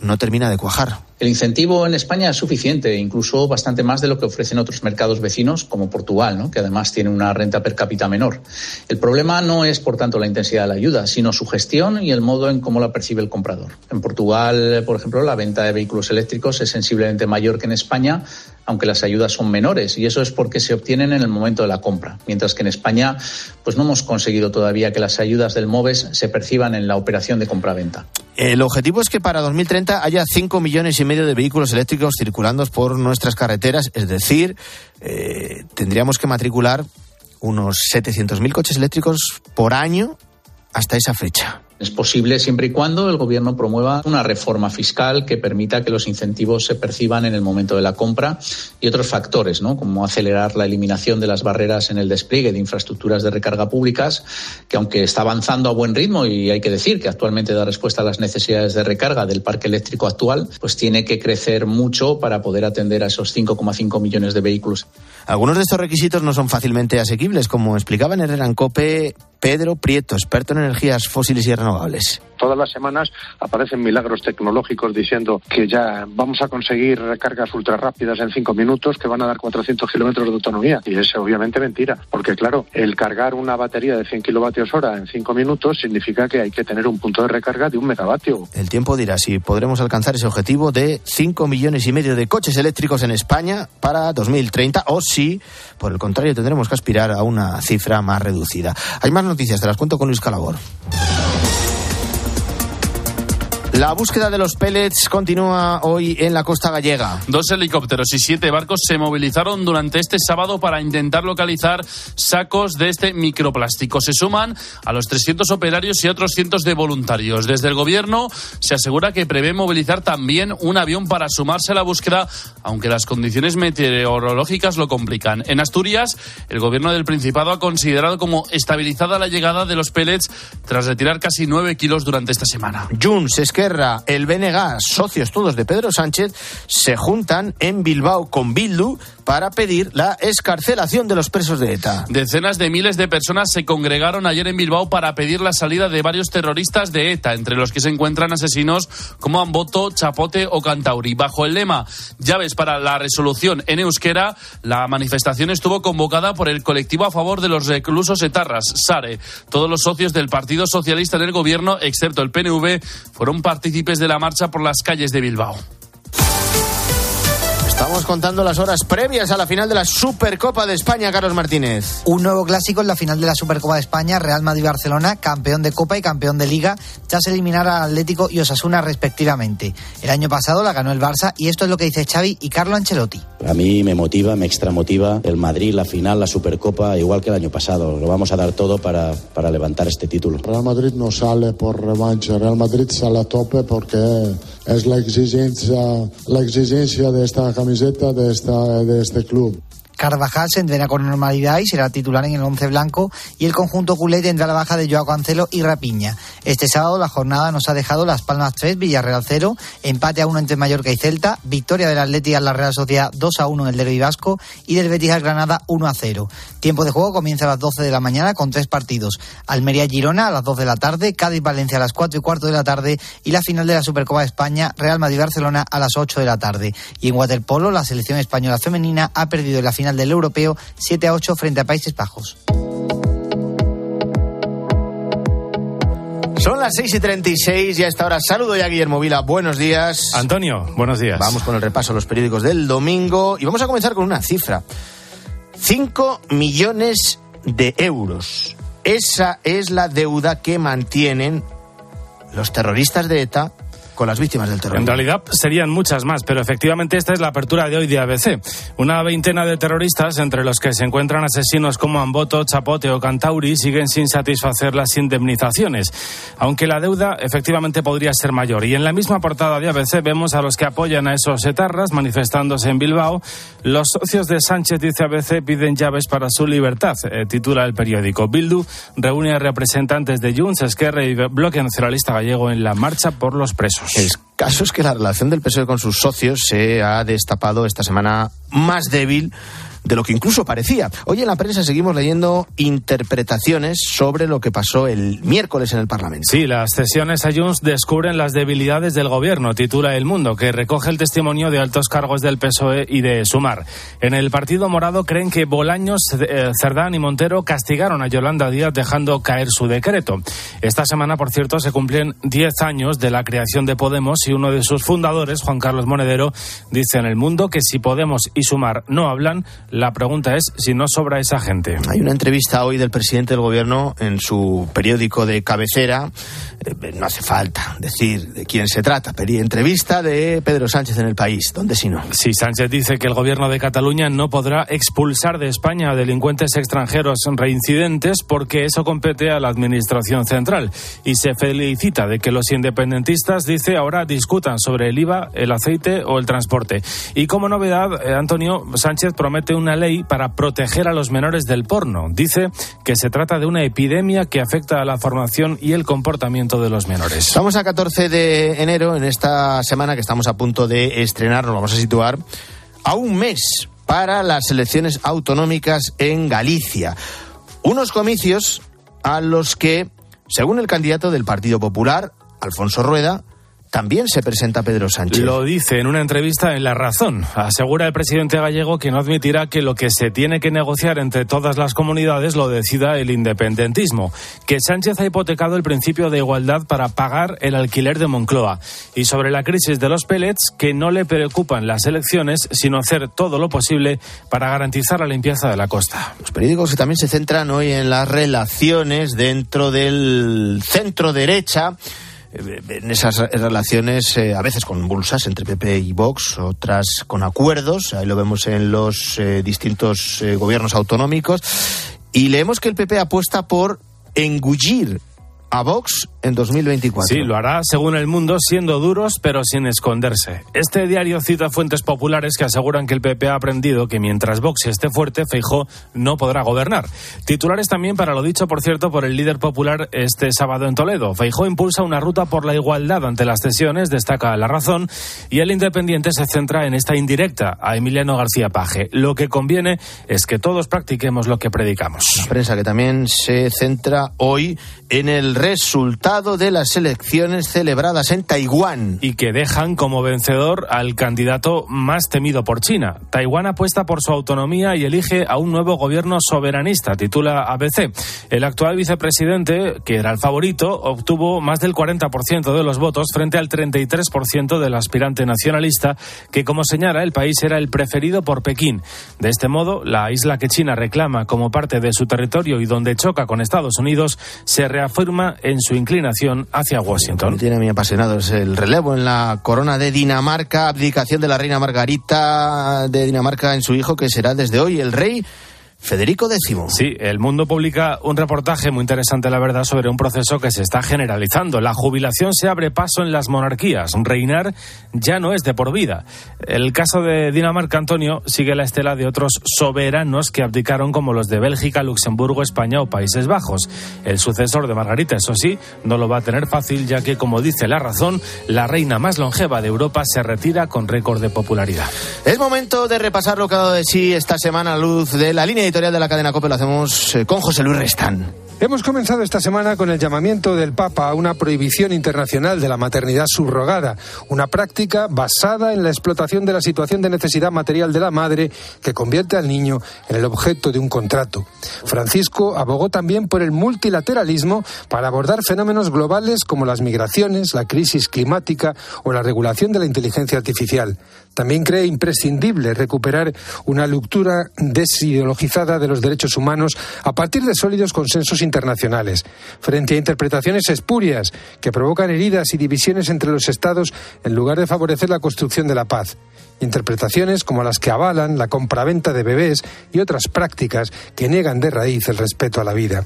Speaker 1: no termina de cuajar.
Speaker 17: El incentivo en España es suficiente, incluso bastante más de lo que ofrecen otros mercados vecinos, como Portugal, ¿no? que además tiene una renta per cápita menor. El problema no es, por tanto, la intensidad de la ayuda, sino su gestión y el modo en cómo la percibe el comprador. En Portugal, por ejemplo, la venta de vehículos eléctricos es sensiblemente mayor que en España, aunque las ayudas son menores, y eso es porque se obtienen en el momento de la compra, mientras que en España pues no hemos conseguido todavía que las ayudas del MOVES se perciban en la operación de compra-venta.
Speaker 1: El objetivo es que para 2030 haya 5 millones y medio de vehículos eléctricos circulando por nuestras carreteras, es decir, eh, tendríamos que matricular unos 700.000 coches eléctricos por año hasta esa fecha.
Speaker 17: Es posible siempre y cuando el Gobierno promueva una reforma fiscal que permita que los incentivos se perciban en el momento de la compra y otros factores, ¿no? como acelerar la eliminación de las barreras en el despliegue de infraestructuras de recarga públicas, que aunque está avanzando a buen ritmo y hay que decir que actualmente da respuesta a las necesidades de recarga del parque eléctrico actual, pues tiene que crecer mucho para poder atender a esos 5,5 millones de vehículos.
Speaker 1: Algunos de estos requisitos no son fácilmente asequibles, como explicaba en en Cope Pedro Prieto, experto en energías fósiles y renovables.
Speaker 18: Todas las semanas aparecen milagros tecnológicos diciendo que ya vamos a conseguir recargas ultra rápidas en cinco minutos que van a dar 400 kilómetros de autonomía. Y es obviamente mentira, porque claro, el cargar una batería de 100 kilovatios hora en cinco minutos significa que hay que tener un punto de recarga de un megavatio.
Speaker 1: El tiempo dirá si podremos alcanzar ese objetivo de 5 millones y medio de coches eléctricos en España para 2030 o si, por el contrario, tendremos que aspirar a una cifra más reducida. Hay más noticias, te las cuento con Luis Calabor. La búsqueda de los pellets continúa hoy en la costa gallega.
Speaker 10: Dos helicópteros y siete barcos se movilizaron durante este sábado para intentar localizar sacos de este microplástico. Se suman a los 300 operarios y otros cientos de voluntarios. Desde el gobierno se asegura que prevé movilizar también un avión para sumarse a la búsqueda, aunque las condiciones meteorológicas lo complican. En Asturias, el gobierno del Principado ha considerado como estabilizada la llegada de los pellets tras retirar casi nueve kilos durante esta semana.
Speaker 1: Junts, es que el BNG, socios todos de Pedro Sánchez, se juntan en Bilbao con Bildu para pedir la escarcelación de los presos de ETA.
Speaker 10: Decenas de miles de personas se congregaron ayer en Bilbao para pedir la salida de varios terroristas de ETA, entre los que se encuentran asesinos como Amboto, Chapote o Cantauri. Bajo el lema Llaves para la resolución en euskera, la manifestación estuvo convocada por el colectivo a favor de los reclusos etarras, SARE. Todos los socios del Partido Socialista en el gobierno, excepto el PNV, fueron partícipes de la marcha por las calles de Bilbao.
Speaker 1: Estamos contando las horas previas a la final de la Supercopa de España, Carlos Martínez.
Speaker 19: Un nuevo clásico en la final de la Supercopa de España, Real Madrid-Barcelona, campeón de Copa y campeón de Liga, tras eliminar al Atlético y Osasuna respectivamente. El año pasado la ganó el Barça y esto es lo que dice Xavi y Carlo Ancelotti.
Speaker 20: A mí me motiva, me extramotiva el Madrid, la final, la Supercopa, igual que el año pasado. Lo vamos a dar todo para, para levantar este título.
Speaker 21: Real Madrid no sale por revancha, Real Madrid sale a tope porque es la exigencia, la exigencia de esta camiseta, de, esta, de este club.
Speaker 19: Carvajal se entrena con normalidad y será titular en el once blanco y el conjunto culé tendrá la baja de Joao Cancelo y Rapiña. Este sábado la jornada nos ha dejado Las Palmas 3, Villarreal 0, empate a 1 entre Mallorca y Celta, victoria del Atleti a la Real Sociedad 2 a 1 en el Derby Vasco y del Betis al Granada 1 a 0. Tiempo de juego comienza a las 12 de la mañana con tres partidos. Almería Girona a las 2 de la tarde, Cádiz Valencia a las 4 y cuarto de la tarde y la final de la Supercopa de España Real Madrid Barcelona a las 8 de la tarde. Y en waterpolo la selección española femenina ha perdido en la final del europeo 7 a 8 frente a Países Bajos.
Speaker 1: Son las 6 y 36 y a esta hora saludo ya a Guillermo Vila. Buenos días.
Speaker 22: Antonio, buenos días.
Speaker 1: Vamos con el repaso a los periódicos del domingo y vamos a comenzar con una cifra. 5 millones de euros. Esa es la deuda que mantienen los terroristas de ETA con las víctimas del terror.
Speaker 22: En realidad serían muchas más, pero efectivamente esta es la apertura de hoy de ABC. Una veintena de terroristas, entre los que se encuentran asesinos como Amboto, Chapote o Cantauri, siguen sin satisfacer las indemnizaciones, aunque la deuda efectivamente podría ser mayor. Y en la misma portada de ABC vemos a los que apoyan a esos etarras manifestándose en Bilbao. Los socios de Sánchez, dice ABC, piden llaves para su libertad, eh, titula el periódico. Bildu reúne a representantes de Junts, Esquerra y Bloque Nacionalista Gallego en la marcha por los presos.
Speaker 1: El caso es que la relación del PSOE con sus socios se ha destapado esta semana más débil de lo que incluso parecía. Hoy en la prensa seguimos leyendo interpretaciones sobre lo que pasó el miércoles en el Parlamento.
Speaker 22: Sí, las sesiones a Junts descubren las debilidades del gobierno, titula El Mundo, que recoge el testimonio de altos cargos del PSOE y de Sumar. En el Partido Morado creen que Bolaños, eh, Cerdán y Montero castigaron a Yolanda Díaz dejando caer su decreto. Esta semana, por cierto, se cumplen 10 años de la creación de Podemos y uno de sus fundadores, Juan Carlos Monedero, dice en El Mundo que si Podemos y Sumar no hablan, la pregunta es si no sobra esa gente.
Speaker 1: Hay una entrevista hoy del presidente del gobierno en su periódico de cabecera. Eh, no hace falta decir de quién se trata. Pedí entrevista de Pedro Sánchez en el país. ¿Dónde si no?
Speaker 22: Sí, Sánchez dice que el gobierno de Cataluña no podrá expulsar de España a delincuentes extranjeros reincidentes porque eso compete a la administración central. Y se felicita de que los independentistas, dice, ahora discutan sobre el IVA, el aceite o el transporte. Y como novedad, eh, Antonio Sánchez promete una ley para proteger a los menores del porno. Dice que se trata de una epidemia que afecta a la formación y el comportamiento de los menores.
Speaker 1: Estamos a 14 de enero, en esta semana que estamos a punto de estrenar, nos vamos a situar a un mes para las elecciones autonómicas en Galicia. Unos comicios a los que, según el candidato del Partido Popular, Alfonso Rueda, también se presenta Pedro Sánchez.
Speaker 22: Lo dice en una entrevista en La Razón. Asegura el presidente gallego que no admitirá que lo que se tiene que negociar entre todas las comunidades lo decida el independentismo. Que Sánchez ha hipotecado el principio de igualdad para pagar el alquiler de Moncloa. Y sobre la crisis de los pellets, que no le preocupan las elecciones, sino hacer todo lo posible para garantizar la limpieza de la costa.
Speaker 1: Los periódicos que también se centran hoy en las relaciones dentro del centro derecha en esas relaciones eh, a veces con bolsas entre PP y Vox, otras con acuerdos, ahí lo vemos en los eh, distintos eh, gobiernos autonómicos, y leemos que el PP apuesta por engullir a Vox en 2024.
Speaker 22: Sí, lo hará según el mundo, siendo duros pero sin esconderse. Este diario cita fuentes populares que aseguran que el PP ha aprendido que mientras Vox esté fuerte, Feijó no podrá gobernar. Titulares también para lo dicho, por cierto, por el líder popular este sábado en Toledo. Feijó impulsa una ruta por la igualdad ante las cesiones, destaca la razón, y el Independiente se centra en esta indirecta a Emiliano García Paje. Lo que conviene es que todos practiquemos lo que predicamos.
Speaker 1: La prensa que también se centra hoy en el resultado de las elecciones celebradas en Taiwán.
Speaker 22: Y que dejan como vencedor al candidato más temido por China. Taiwán apuesta por su autonomía y elige a un nuevo gobierno soberanista, titula ABC. El actual vicepresidente, que era el favorito, obtuvo más del 40% de los votos frente al 33% del aspirante nacionalista, que como señala el país era el preferido por Pekín. De este modo, la isla que China reclama como parte de su territorio y donde choca con Estados Unidos se reafirma en su inclinación hacia Washington.
Speaker 1: tiene a mí apasionado el relevo en la corona de Dinamarca, abdicación de la reina Margarita de Dinamarca en su hijo, que será desde hoy el rey Federico X.
Speaker 22: Sí, el mundo publica un reportaje muy interesante, la verdad, sobre un proceso que se está generalizando. La jubilación se abre paso en las monarquías. Reinar ya no es de por vida. El caso de Dinamarca, Antonio, sigue la estela de otros soberanos que abdicaron, como los de Bélgica, Luxemburgo, España o Países Bajos. El sucesor de Margarita, eso sí, no lo va a tener fácil, ya que, como dice la razón, la reina más longeva de Europa se retira con récord de popularidad.
Speaker 1: Es momento de repasar lo que ha dado de sí esta semana a luz de la línea editorial de la cadena COPE lo hacemos eh, con José Luis Restán.
Speaker 23: Hemos comenzado esta semana con el llamamiento del Papa a una prohibición internacional de la maternidad subrogada, una práctica basada en la explotación de la situación de necesidad material de la madre que convierte al niño en el objeto de un contrato. Francisco abogó también por el multilateralismo para abordar fenómenos globales como las migraciones, la crisis climática o la regulación de la inteligencia artificial. También cree imprescindible recuperar una lectura desideologizada de los derechos humanos a partir de sólidos consensos internacionales, frente a interpretaciones espurias que provocan heridas y divisiones entre los Estados en lugar de favorecer la construcción de la paz. Interpretaciones como las que avalan la compraventa de bebés y otras prácticas que niegan de raíz el respeto a la vida.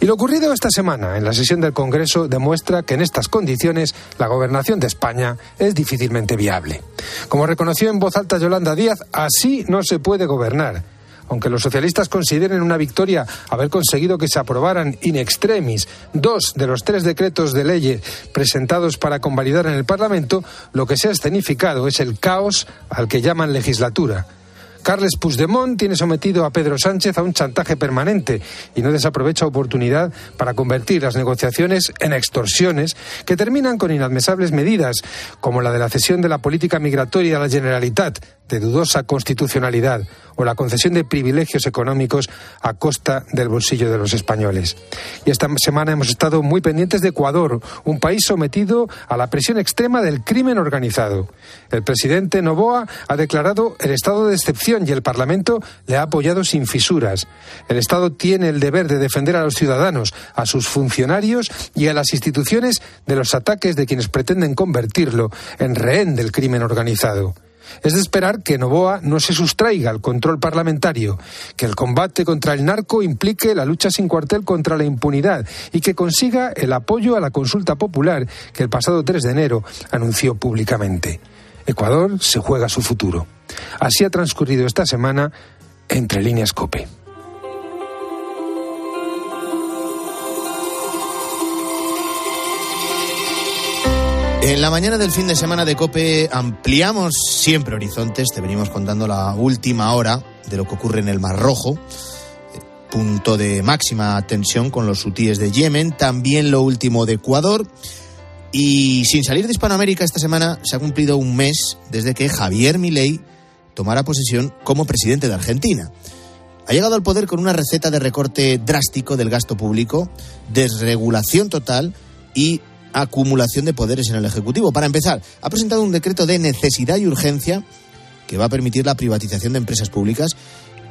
Speaker 23: Y lo ocurrido esta semana en la sesión del Congreso demuestra que en estas condiciones la gobernación de España es difícilmente viable. Como reconoció en voz alta Yolanda Díaz, así no se puede gobernar. Aunque los socialistas consideren una victoria haber conseguido que se aprobaran in extremis dos de los tres decretos de ley presentados para convalidar en el Parlamento, lo que se ha escenificado es el caos al que llaman legislatura. Carles Puigdemont tiene sometido a Pedro Sánchez a un chantaje permanente y no desaprovecha oportunidad para convertir las negociaciones en extorsiones que terminan con inadmisables medidas, como la de la cesión de la política migratoria a la Generalitat, de dudosa constitucionalidad, o la concesión de privilegios económicos a costa del bolsillo de los españoles. Y esta semana hemos estado muy pendientes de Ecuador, un país sometido a la presión extrema del crimen organizado. El presidente Novoa ha declarado el estado de excepción y el Parlamento le ha apoyado sin fisuras. El Estado tiene el deber de defender a los ciudadanos, a sus funcionarios y a las instituciones de los ataques de quienes pretenden convertirlo en rehén del crimen organizado. Es de esperar que Novoa no se sustraiga al control parlamentario, que el combate contra el narco implique la lucha sin cuartel contra la impunidad y que consiga el apoyo a la consulta popular que el pasado 3 de enero anunció públicamente. Ecuador se juega su futuro. Así ha transcurrido esta semana entre líneas COPE.
Speaker 1: En la mañana del fin de semana de Cope ampliamos siempre horizontes, te venimos contando la última hora de lo que ocurre en el Mar Rojo, punto de máxima tensión con los hutíes de Yemen, también lo último de Ecuador, Y sin salir de Hispanoamérica esta semana se ha cumplido un mes desde que Javier Milei tomara posesión como presidente de Argentina. Ha llegado al poder con una receta de recorte drástico del gasto público, desregulación total y acumulación de poderes en el Ejecutivo. Para empezar, ha presentado un decreto de necesidad y urgencia que va a permitir la privatización de empresas públicas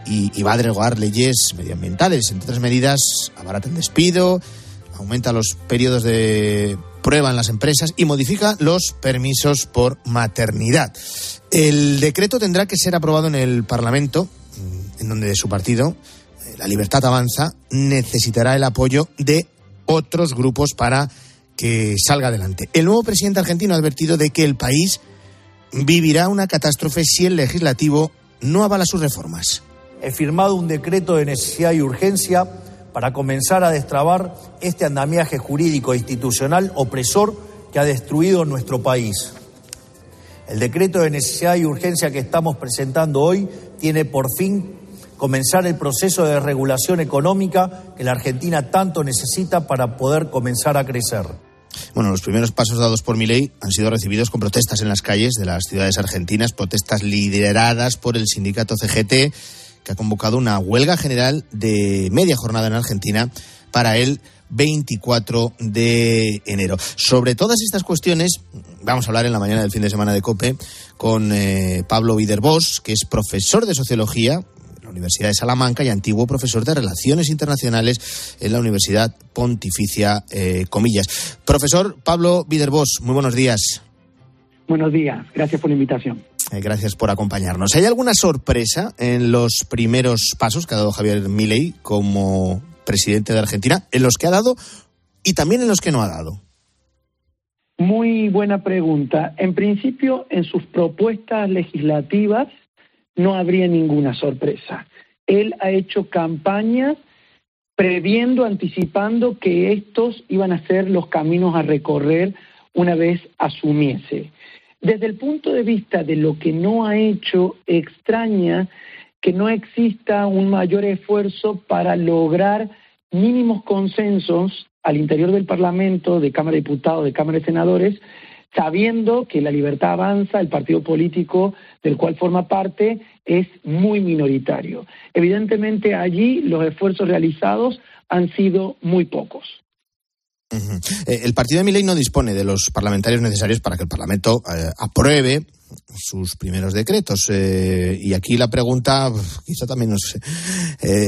Speaker 1: y, va a derogar leyes medioambientales. Entre otras medidas, abarata el despido, aumenta los periodos de prueba en las empresas y modifica los permisos por maternidad. El decreto tendrá que ser aprobado en el Parlamento, mm, en donde su partido, eh, La Libertad Avanza, necesitará el apoyo de otros grupos para que salga adelante. El nuevo presidente argentino ha advertido de que el país vivirá una catástrofe si el legislativo no avala sus reformas.
Speaker 24: He firmado un decreto de necesidad y urgencia para comenzar a destrabar este andamiaje jurídico e institucional opresor que ha destruido nuestro país. El decreto de necesidad y urgencia que estamos presentando hoy tiene por fin comenzar el proceso de regulación económica que la Argentina tanto necesita para poder comenzar a crecer.
Speaker 1: Bueno, los primeros pasos dados por Milei han sido recibidos con protestas en las calles de las ciudades argentinas, protestas lideradas por el sindicato CGT, que ha convocado una huelga general de media jornada en Argentina para el 24 de enero. Sobre todas estas cuestiones vamos a hablar en la mañana del fin de semana de COPE con eh, Pablo Viderbos, que es profesor de sociología Universidad de Salamanca y antiguo profesor de Relaciones Internacionales en la Universidad Pontificia eh, Comillas. Profesor Pablo Viderbos, muy buenos días.
Speaker 25: Buenos días, gracias por la invitación.
Speaker 1: Eh, gracias por acompañarnos. ¿Hay alguna sorpresa en los primeros pasos que ha dado Javier Milei como presidente de Argentina, en los que ha dado y también en los que no ha dado?
Speaker 25: Muy buena pregunta. En principio, en sus propuestas legislativas no habría ninguna sorpresa. Él ha hecho campañas previendo, anticipando que estos iban a ser los caminos a recorrer una vez asumiese. Desde el punto de vista de lo que no ha hecho, extraña que no exista un mayor esfuerzo para lograr mínimos consensos al interior del Parlamento, de Cámara de Diputados, de Cámara de Senadores, sabiendo que la libertad avanza, el partido político del cual forma parte, es muy minoritario. Evidentemente allí los esfuerzos realizados han sido muy pocos.
Speaker 1: Eh, el partido de Milei no dispone de los parlamentarios necesarios para que el Parlamento eh, apruebe sus primeros decretos. Eh, y aquí la pregunta quizá también nos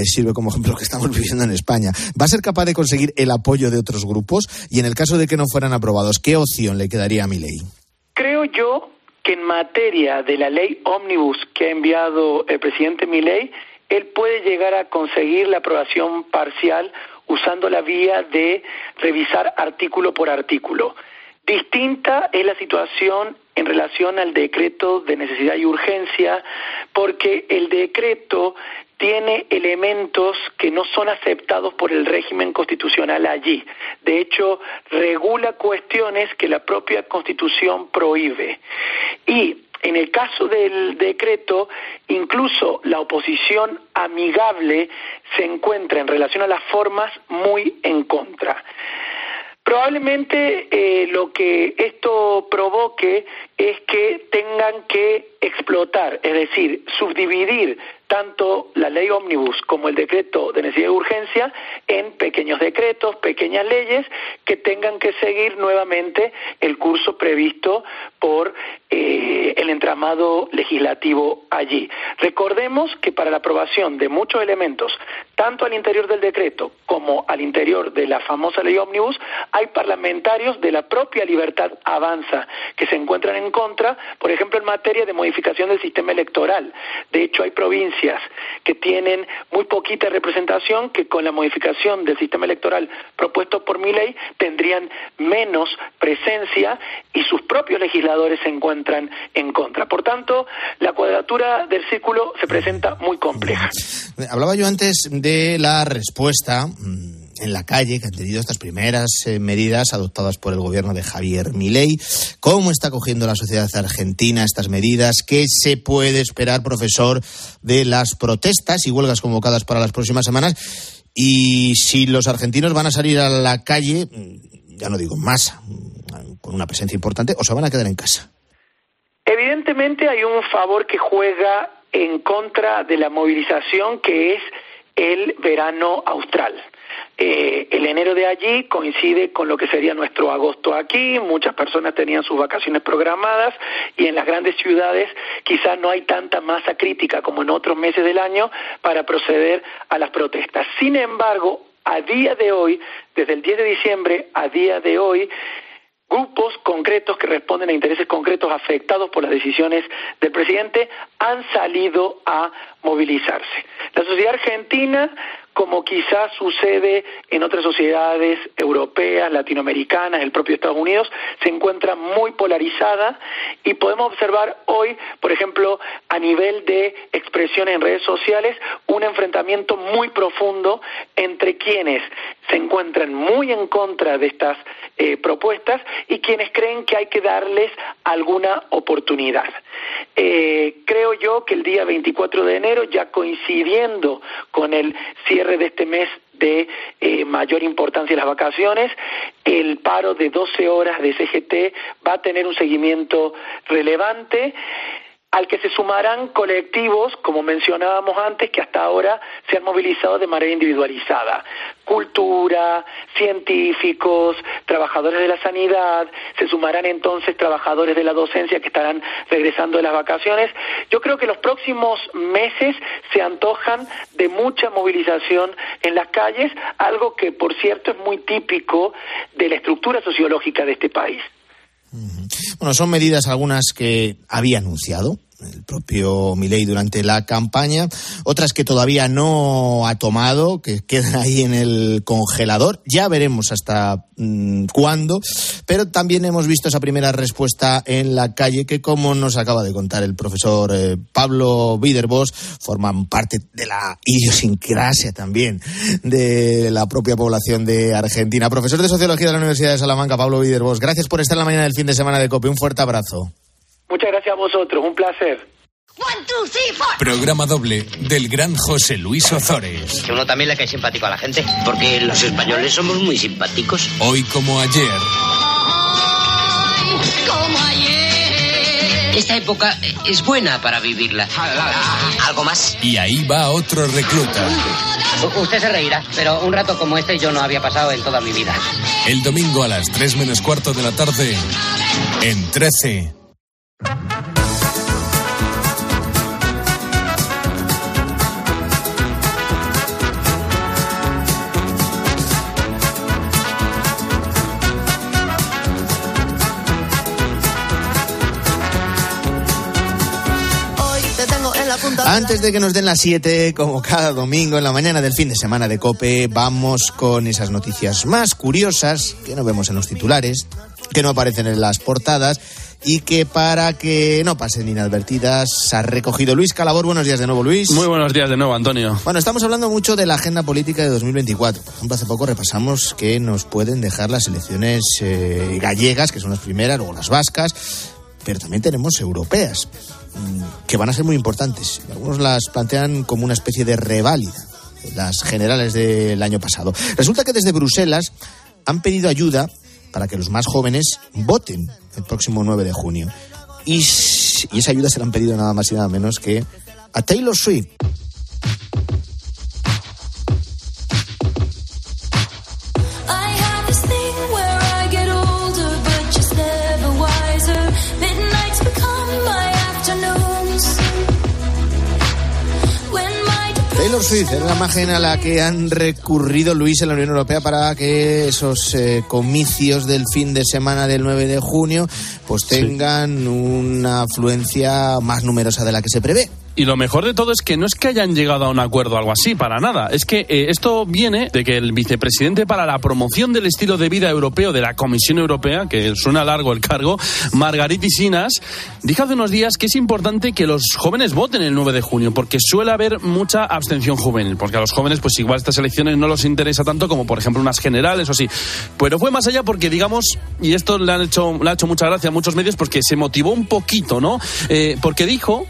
Speaker 1: sirve como ejemplo lo que estamos viviendo en España. ¿Va a ser capaz de conseguir el apoyo de otros grupos? Y en el caso de que no fueran aprobados, ¿qué opción le quedaría a Milei?
Speaker 25: Creo yo en materia de la ley ómnibus que ha enviado el presidente Milei, él puede llegar a conseguir la aprobación parcial usando la vía de revisar artículo por artículo. Distinta es la situación en relación al decreto de necesidad y urgencia, porque el decreto tiene elementos que no son aceptados por el régimen constitucional allí. De hecho, regula cuestiones que la propia Constitución prohíbe. Y en el caso del decreto, incluso la oposición amigable se encuentra en relación a las formas muy en contra. Probablemente eh, lo que esto provoque es que tengan que explotar, es decir, subdividir tanto la ley ómnibus como el decreto de necesidad de urgencia en pequeños decretos, pequeñas leyes que tengan que seguir nuevamente el curso previsto por eh, el entramado legislativo allí. Recordemos que para la aprobación de muchos elementos, tanto al interior del decreto como al interior de la famosa ley ómnibus, hay parlamentarios de la propia libertad avanza que se encuentran en contra, por ejemplo, en materia de modificación del sistema electoral. De hecho, hay provincias que tienen muy poquita representación que con la modificación del sistema electoral propuesto por mi ley tendrían menos presencia y sus propios legisladores se encuentran en contra. Por tanto, la cuadratura del círculo se presenta muy compleja.
Speaker 1: Hablaba yo antes de la respuesta mm, en la calle que han tenido estas primeras eh, medidas adoptadas por el gobierno de Javier Milei. ¿Cómo está cogiendo la sociedad argentina estas medidas? ¿Qué se puede esperar, profesor, de las protestas y huelgas convocadas para las próximas semanas? Y si los argentinos van a salir a la calle, ya no digo más, con una presencia importante, o se van a quedar en casa.
Speaker 25: Evidentemente hay un favor que juega en contra de la movilización que es el verano austral. Eh, el enero de allí coincide con lo que sería nuestro agosto aquí, muchas personas tenían sus vacaciones programadas y en las grandes ciudades quizás no hay tanta masa crítica como en otros meses del año para proceder a las protestas. Sin embargo, a día de hoy, desde el 10 de diciembre a día de hoy, grupos concretos que responden a intereses concretos afectados por las decisiones del presidente han salido a movilizarse. La sociedad argentina como quizás sucede en otras sociedades europeas, latinoamericanas, el propio Estados Unidos, se encuentra muy polarizada y podemos observar hoy, por ejemplo, a nivel de expresión en redes sociales, un enfrentamiento muy profundo entre quienes se encuentran muy en contra de estas eh, propuestas y quienes creen que hay que darles alguna oportunidad. Eh, creo yo que el día 24 de enero, ya coincidiendo con el cierre de este mes de eh, mayor importancia las vacaciones, el paro de 12 horas de CGT va a tener un seguimiento relevante al que se sumarán colectivos, como mencionábamos antes, que hasta ahora se han movilizado de manera individualizada. Cultura, científicos, trabajadores de la sanidad, se sumarán entonces trabajadores de la docencia que estarán regresando de las vacaciones. Yo creo que los próximos meses se antojan de mucha movilización en las calles, algo que, por cierto, es muy típico de la estructura sociológica de este país.
Speaker 1: Bueno, son medidas algunas que había anunciado el propio Milei durante la campaña, otras que todavía no ha tomado, que quedan ahí en el congelador. Ya veremos hasta mm, cuándo, pero también hemos visto esa primera respuesta en la calle que, como nos acaba de contar el profesor eh, Pablo Widerbos, forman parte de la idiosincrasia también de la propia población de Argentina. Profesor de Sociología de la Universidad de Salamanca, Pablo Widerbos, gracias por estar en la mañana del fin de semana de COPE. Un fuerte abrazo.
Speaker 25: Muchas gracias a vosotros, un placer.
Speaker 15: Programa doble del gran José Luis Ozores.
Speaker 26: Que uno también le cae simpático a la gente, porque los españoles somos muy simpáticos.
Speaker 15: Hoy como ayer.
Speaker 26: Como ayer. Esta época es buena para vivirla. ¿Algo más?
Speaker 15: Y ahí va otro recluta.
Speaker 26: Usted se reirá, pero un rato como este yo no había pasado en toda mi vida.
Speaker 15: El domingo a las 3 menos cuarto de la tarde, en 13.
Speaker 1: Antes de que nos den las 7, como cada domingo en la mañana del fin de semana de Cope, vamos con esas noticias más curiosas que no vemos en los titulares, que no aparecen en las portadas y que para que no pasen inadvertidas ha recogido Luis Calabor. Buenos días de nuevo, Luis.
Speaker 10: Muy buenos días de nuevo, Antonio.
Speaker 1: Bueno, estamos hablando mucho de la agenda política de 2024. Por ejemplo, hace poco repasamos que nos pueden dejar las elecciones eh, gallegas, que son las primeras, luego las vascas, pero también tenemos europeas, mm, que van a ser muy importantes. Algunos las plantean como una especie de reválida, las generales del año pasado. Resulta que desde Bruselas han pedido ayuda para que los más jóvenes voten el próximo 9 de junio. Y, y esa ayuda se la han pedido nada más y nada menos que a Taylor Swift. Swift es la imagen a la que han recurrido Luis en la Unión Europea para que esos eh, comicios del fin de semana del 9 de junio pues tengan una afluencia más numerosa de la que se prevé.
Speaker 10: Y lo mejor de todo es que no es que hayan llegado a un acuerdo o algo así, para nada. Es que eh, esto viene de que el vicepresidente para la promoción del estilo de vida europeo de la Comisión Europea, que suena largo el cargo, Margariti Sinas, dijo hace unos días que es importante que los jóvenes voten el 9 de junio, porque suele haber mucha abstención juvenil, porque a los jóvenes pues igual estas elecciones no los interesa tanto como por ejemplo unas generales o así. Pero fue más allá porque digamos, y esto le, han hecho, le ha hecho mucha gracia a muchos medios, porque se motivó un poquito, ¿no? Eh, porque dijo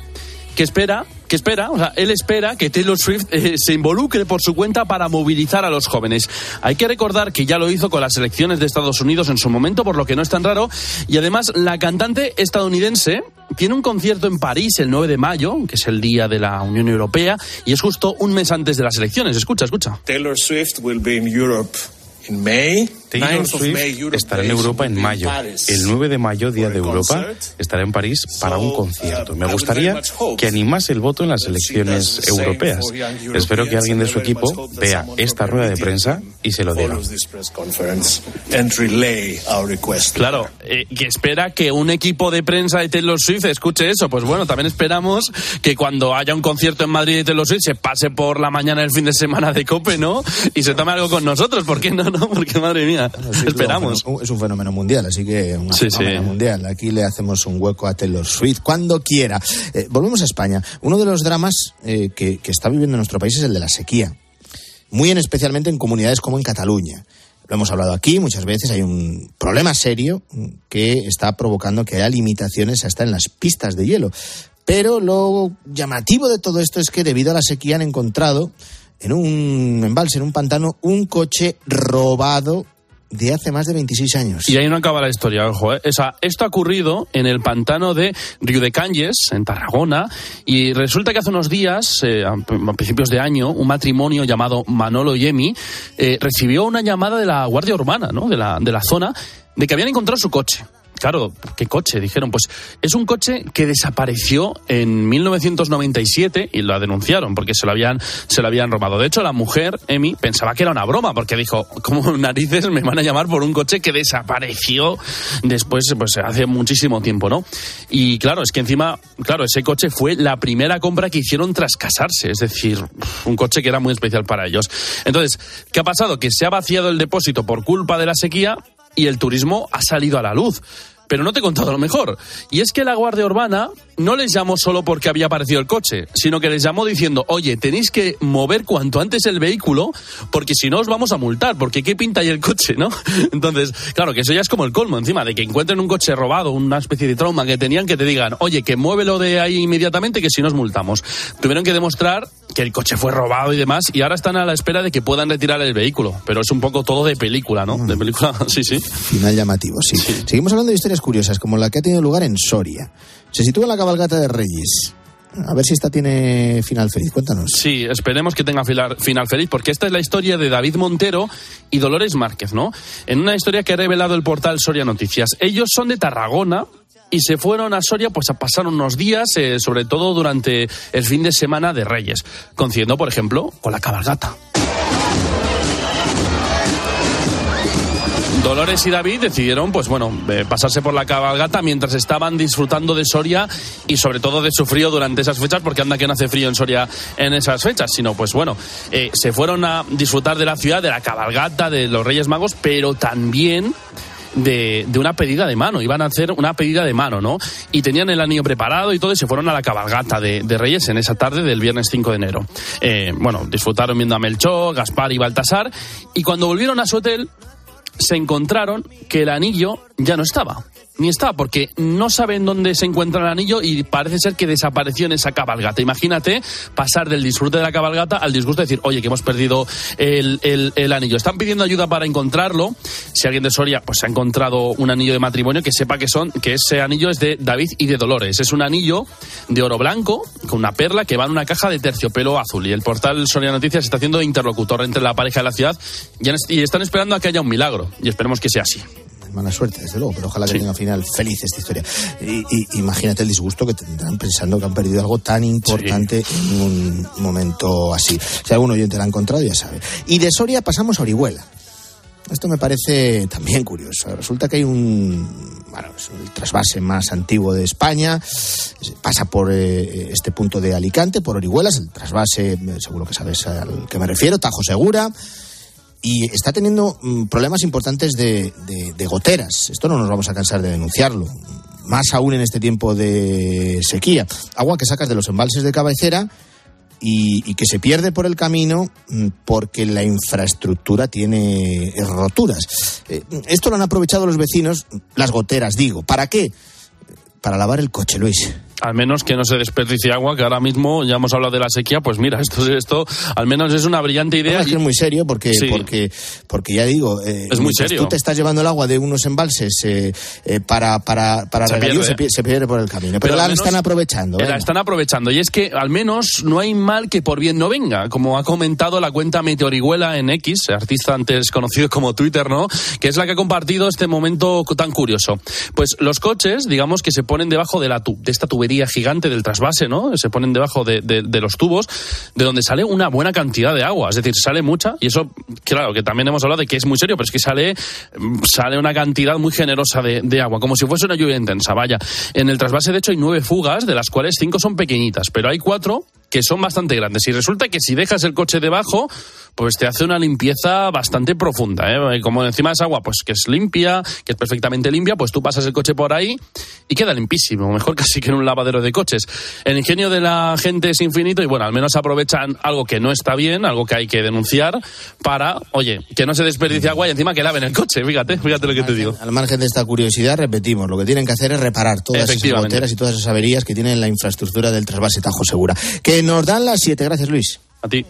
Speaker 10: que espera que espera, o sea, él espera que Taylor Swift eh, se involucre por su cuenta para movilizar a los jóvenes. Hay que recordar que ya lo hizo con las elecciones de Estados Unidos en su momento, por lo que no es tan raro. Y además, la cantante estadounidense tiene un concierto en París el 9 de mayo, que es el día de la Unión Europea, y es justo un mes antes de las elecciones. Escucha, escucha.
Speaker 27: Taylor Swift will be in Europe in May.
Speaker 28: Taylor
Speaker 27: 9th of May,
Speaker 28: Swift estará en Europa en mayo. El 9 de mayo, Día de Europa, estará en París para un concierto.
Speaker 27: uh,
Speaker 28: Me gustaría
Speaker 27: very much hope
Speaker 28: que animase el voto en las elecciones europeas. Espero que alguien de su equipo vea esta rueda de prensa y se lo diga.
Speaker 10: Claro, eh, que espera que un equipo de prensa de Taylor Swift escuche eso. Pues bueno, también esperamos que cuando haya un concierto en Madrid de Taylor Swift se pase por la mañana el fin de semana de Cope, ¿no? Y se tome algo con nosotros. ¿Por qué no? no? Porque madre mía, esperamos.
Speaker 1: Es un fenómeno mundial, así que un
Speaker 10: Sí,
Speaker 1: fenómeno
Speaker 10: sí.
Speaker 1: mundial. Aquí le hacemos un hueco a Taylor Swift cuando quiera. Eh, volvemos a España. Uno de los dramas eh, que, que está viviendo nuestro país es el de la sequía. Muy en especialmente en comunidades como en Cataluña. Lo hemos hablado aquí muchas veces. Hay un problema serio que está provocando que haya limitaciones hasta en las pistas de hielo. Pero lo llamativo de todo esto es que debido a la sequía han encontrado en un embalse, en un pantano, un coche robado de hace más de 26 años.
Speaker 10: Y ahí no acaba la historia, ojo. ¿eh? O sea, esto ha ocurrido en el pantano de Riudecanyes, en Tarragona, y resulta que hace unos días, eh, a a principios de año, un matrimonio llamado Manolo y Emi eh, recibió una llamada de la Guardia Urbana, ¿no? de, la, de la zona, de que habían encontrado su coche. Claro, ¿qué coche? Dijeron, pues es un coche que desapareció en 1997 y lo denunciaron porque se lo habían, se lo habían robado. De hecho, la mujer, Emi, pensaba que era una broma porque dijo, ¿cómo narices me van a llamar por un coche que desapareció después, pues hace muchísimo tiempo, ¿no? Y claro, es que encima, claro, ese coche fue la primera compra que hicieron tras casarse, es decir, un coche que era muy especial para ellos. Entonces, ¿qué ha pasado? Que se ha vaciado el depósito por culpa de la sequía y el turismo ha salido a la luz. Pero no te he contado lo mejor. Y es que la Guardia Urbana no les llamó solo porque había aparecido el coche, sino que les llamó diciendo, oye, tenéis que mover cuanto antes el vehículo, porque si no os vamos a multar, porque qué pinta ahí el coche, ¿no? Entonces, claro, que eso ya es como el colmo, encima, de que encuentren un coche robado, una especie de trauma que tenían, que te digan, oye, que muévelo de ahí inmediatamente, que si no os multamos. Tuvieron que demostrar que el coche fue robado y demás, y ahora están a la espera de que puedan retirar el vehículo. Pero es un poco todo de película, ¿no? De película, sí, sí.
Speaker 1: Final llamativo, sí. Seguimos hablando de historias curiosas, como la que ha tenido lugar en Soria. Se sitúa en la cabalgata de Reyes. A ver si esta tiene final feliz. Cuéntanos.
Speaker 10: Sí, esperemos que tenga final feliz, porque esta es la historia de David Montero y Dolores Márquez, ¿no? En una historia que ha revelado el portal Soria Noticias. Ellos son de Tarragona. Y se fueron a Soria pues a pasar unos días, eh, sobre todo durante el fin de semana de Reyes, coincidiendo, por ejemplo, con la cabalgata. Dolores y David decidieron, pues bueno, eh, pasarse por la cabalgata mientras estaban disfrutando de Soria y sobre todo de su frío durante esas fechas, porque anda que no hace frío en Soria en esas fechas, sino pues bueno, eh, se fueron a disfrutar de la ciudad, de la cabalgata, de los Reyes Magos, pero también de, una pedida de mano, iban a hacer una pedida de mano, ¿no? Y tenían el anillo preparado y todo, y se fueron a la cabalgata de, de Reyes en esa tarde del viernes 5 de enero. Eh, bueno, disfrutaron viendo a Melchor, Gaspar y Baltasar, y cuando volvieron a su hotel, se encontraron que el anillo ya no estaba. Ni está, porque no saben dónde se encuentra el anillo y parece ser que desapareció en esa cabalgata. Imagínate pasar del disfrute de la cabalgata al disgusto de decir, oye, que hemos perdido el, el- el anillo. Están pidiendo ayuda para encontrarlo. Si alguien de Soria pues ha encontrado un anillo de matrimonio, que sepa que son, que ese anillo es de David y de Dolores. Es un anillo de oro blanco con una perla que va en una caja de terciopelo azul. Y el portal Soria Noticias está haciendo de interlocutor entre la pareja y la ciudad y están esperando a que haya un milagro. Y esperemos que sea así.
Speaker 1: Mala suerte, desde luego, pero ojalá que tenga final feliz esta historia. Y, y- imagínate el disgusto que tendrán pensando que han perdido algo tan importante en un momento así. Si algún oyente la ha encontrado, ya sabe. Y de Soria pasamos a Orihuela. Esto me parece también curioso. Resulta que hay un, bueno, es el trasvase más antiguo de España. Pasa por eh, este punto de Alicante, por Orihuela. Es el trasvase, seguro que sabes al que me refiero, Tajo Segura y está teniendo mm, problemas importantes de, de- goteras. Esto no nos vamos a cansar de denunciarlo. Más aún en este tiempo de sequía. Agua que sacas de los embalses de cabecera y, que se pierde por el camino mm, porque la infraestructura tiene roturas. Eh, Esto lo han aprovechado los vecinos, las goteras, digo. ¿Para qué? Para lavar el coche, Luis.
Speaker 10: Al menos que no se desperdicie agua, que ahora mismo ya hemos hablado de la sequía, pues mira, esto, esto al menos es una brillante idea.
Speaker 1: No, es que es muy serio porque,
Speaker 10: Sí.
Speaker 1: porque, porque ya digo, eh,
Speaker 10: Es muy serio.
Speaker 1: tú te estás llevando el agua de unos embalses eh, eh, para, para, para
Speaker 10: Se pierde.
Speaker 1: se, pi- se pierde por el camino. Pero,
Speaker 10: Pero
Speaker 1: la
Speaker 10: menos-
Speaker 1: están aprovechando.
Speaker 10: La están aprovechando. Y es que al menos no hay mal que por bien no venga. Como ha comentado la cuenta Meteoriguela en X, artista antes conocido como Twitter, ¿no? Que es la que ha compartido este momento tan curioso. Pues los coches, digamos que se ponen debajo de, la tu- de esta tubería gigante del trasvase, ¿no? Se ponen debajo de, de- de los tubos, de donde sale una buena cantidad de agua. Es decir, sale mucha. Y eso, claro, que también hemos hablado de que es muy serio, pero es que sale, mm, sale una cantidad muy generosa de, de agua, como si fuese una lluvia intensa. Vaya, en el trasvase, de hecho, hay nueve fugas, de las cuales cinco son pequeñitas, pero hay cuatro que son bastante grandes. Y resulta que si dejas el coche debajo, pues te hace una limpieza bastante profunda. ¿eh? Como encima es agua, pues que es limpia, que es perfectamente limpia, pues tú pasas el coche por ahí y queda limpísimo. Mejor casi que en un lavadero de coches. El ingenio de la gente es infinito y bueno, al menos aprovechan algo que no está bien, algo que hay que denunciar para, oye, que no se desperdicie agua y encima que laven el coche. Fíjate, fíjate lo que te digo.
Speaker 1: Al margen de esta curiosidad, repetimos, lo que tienen que hacer es reparar todas esas goteras y todas esas averías que tiene la infraestructura del trasvase Tajo Segura. Que nos dan las siete. Gracias, Luis.
Speaker 10: A ti.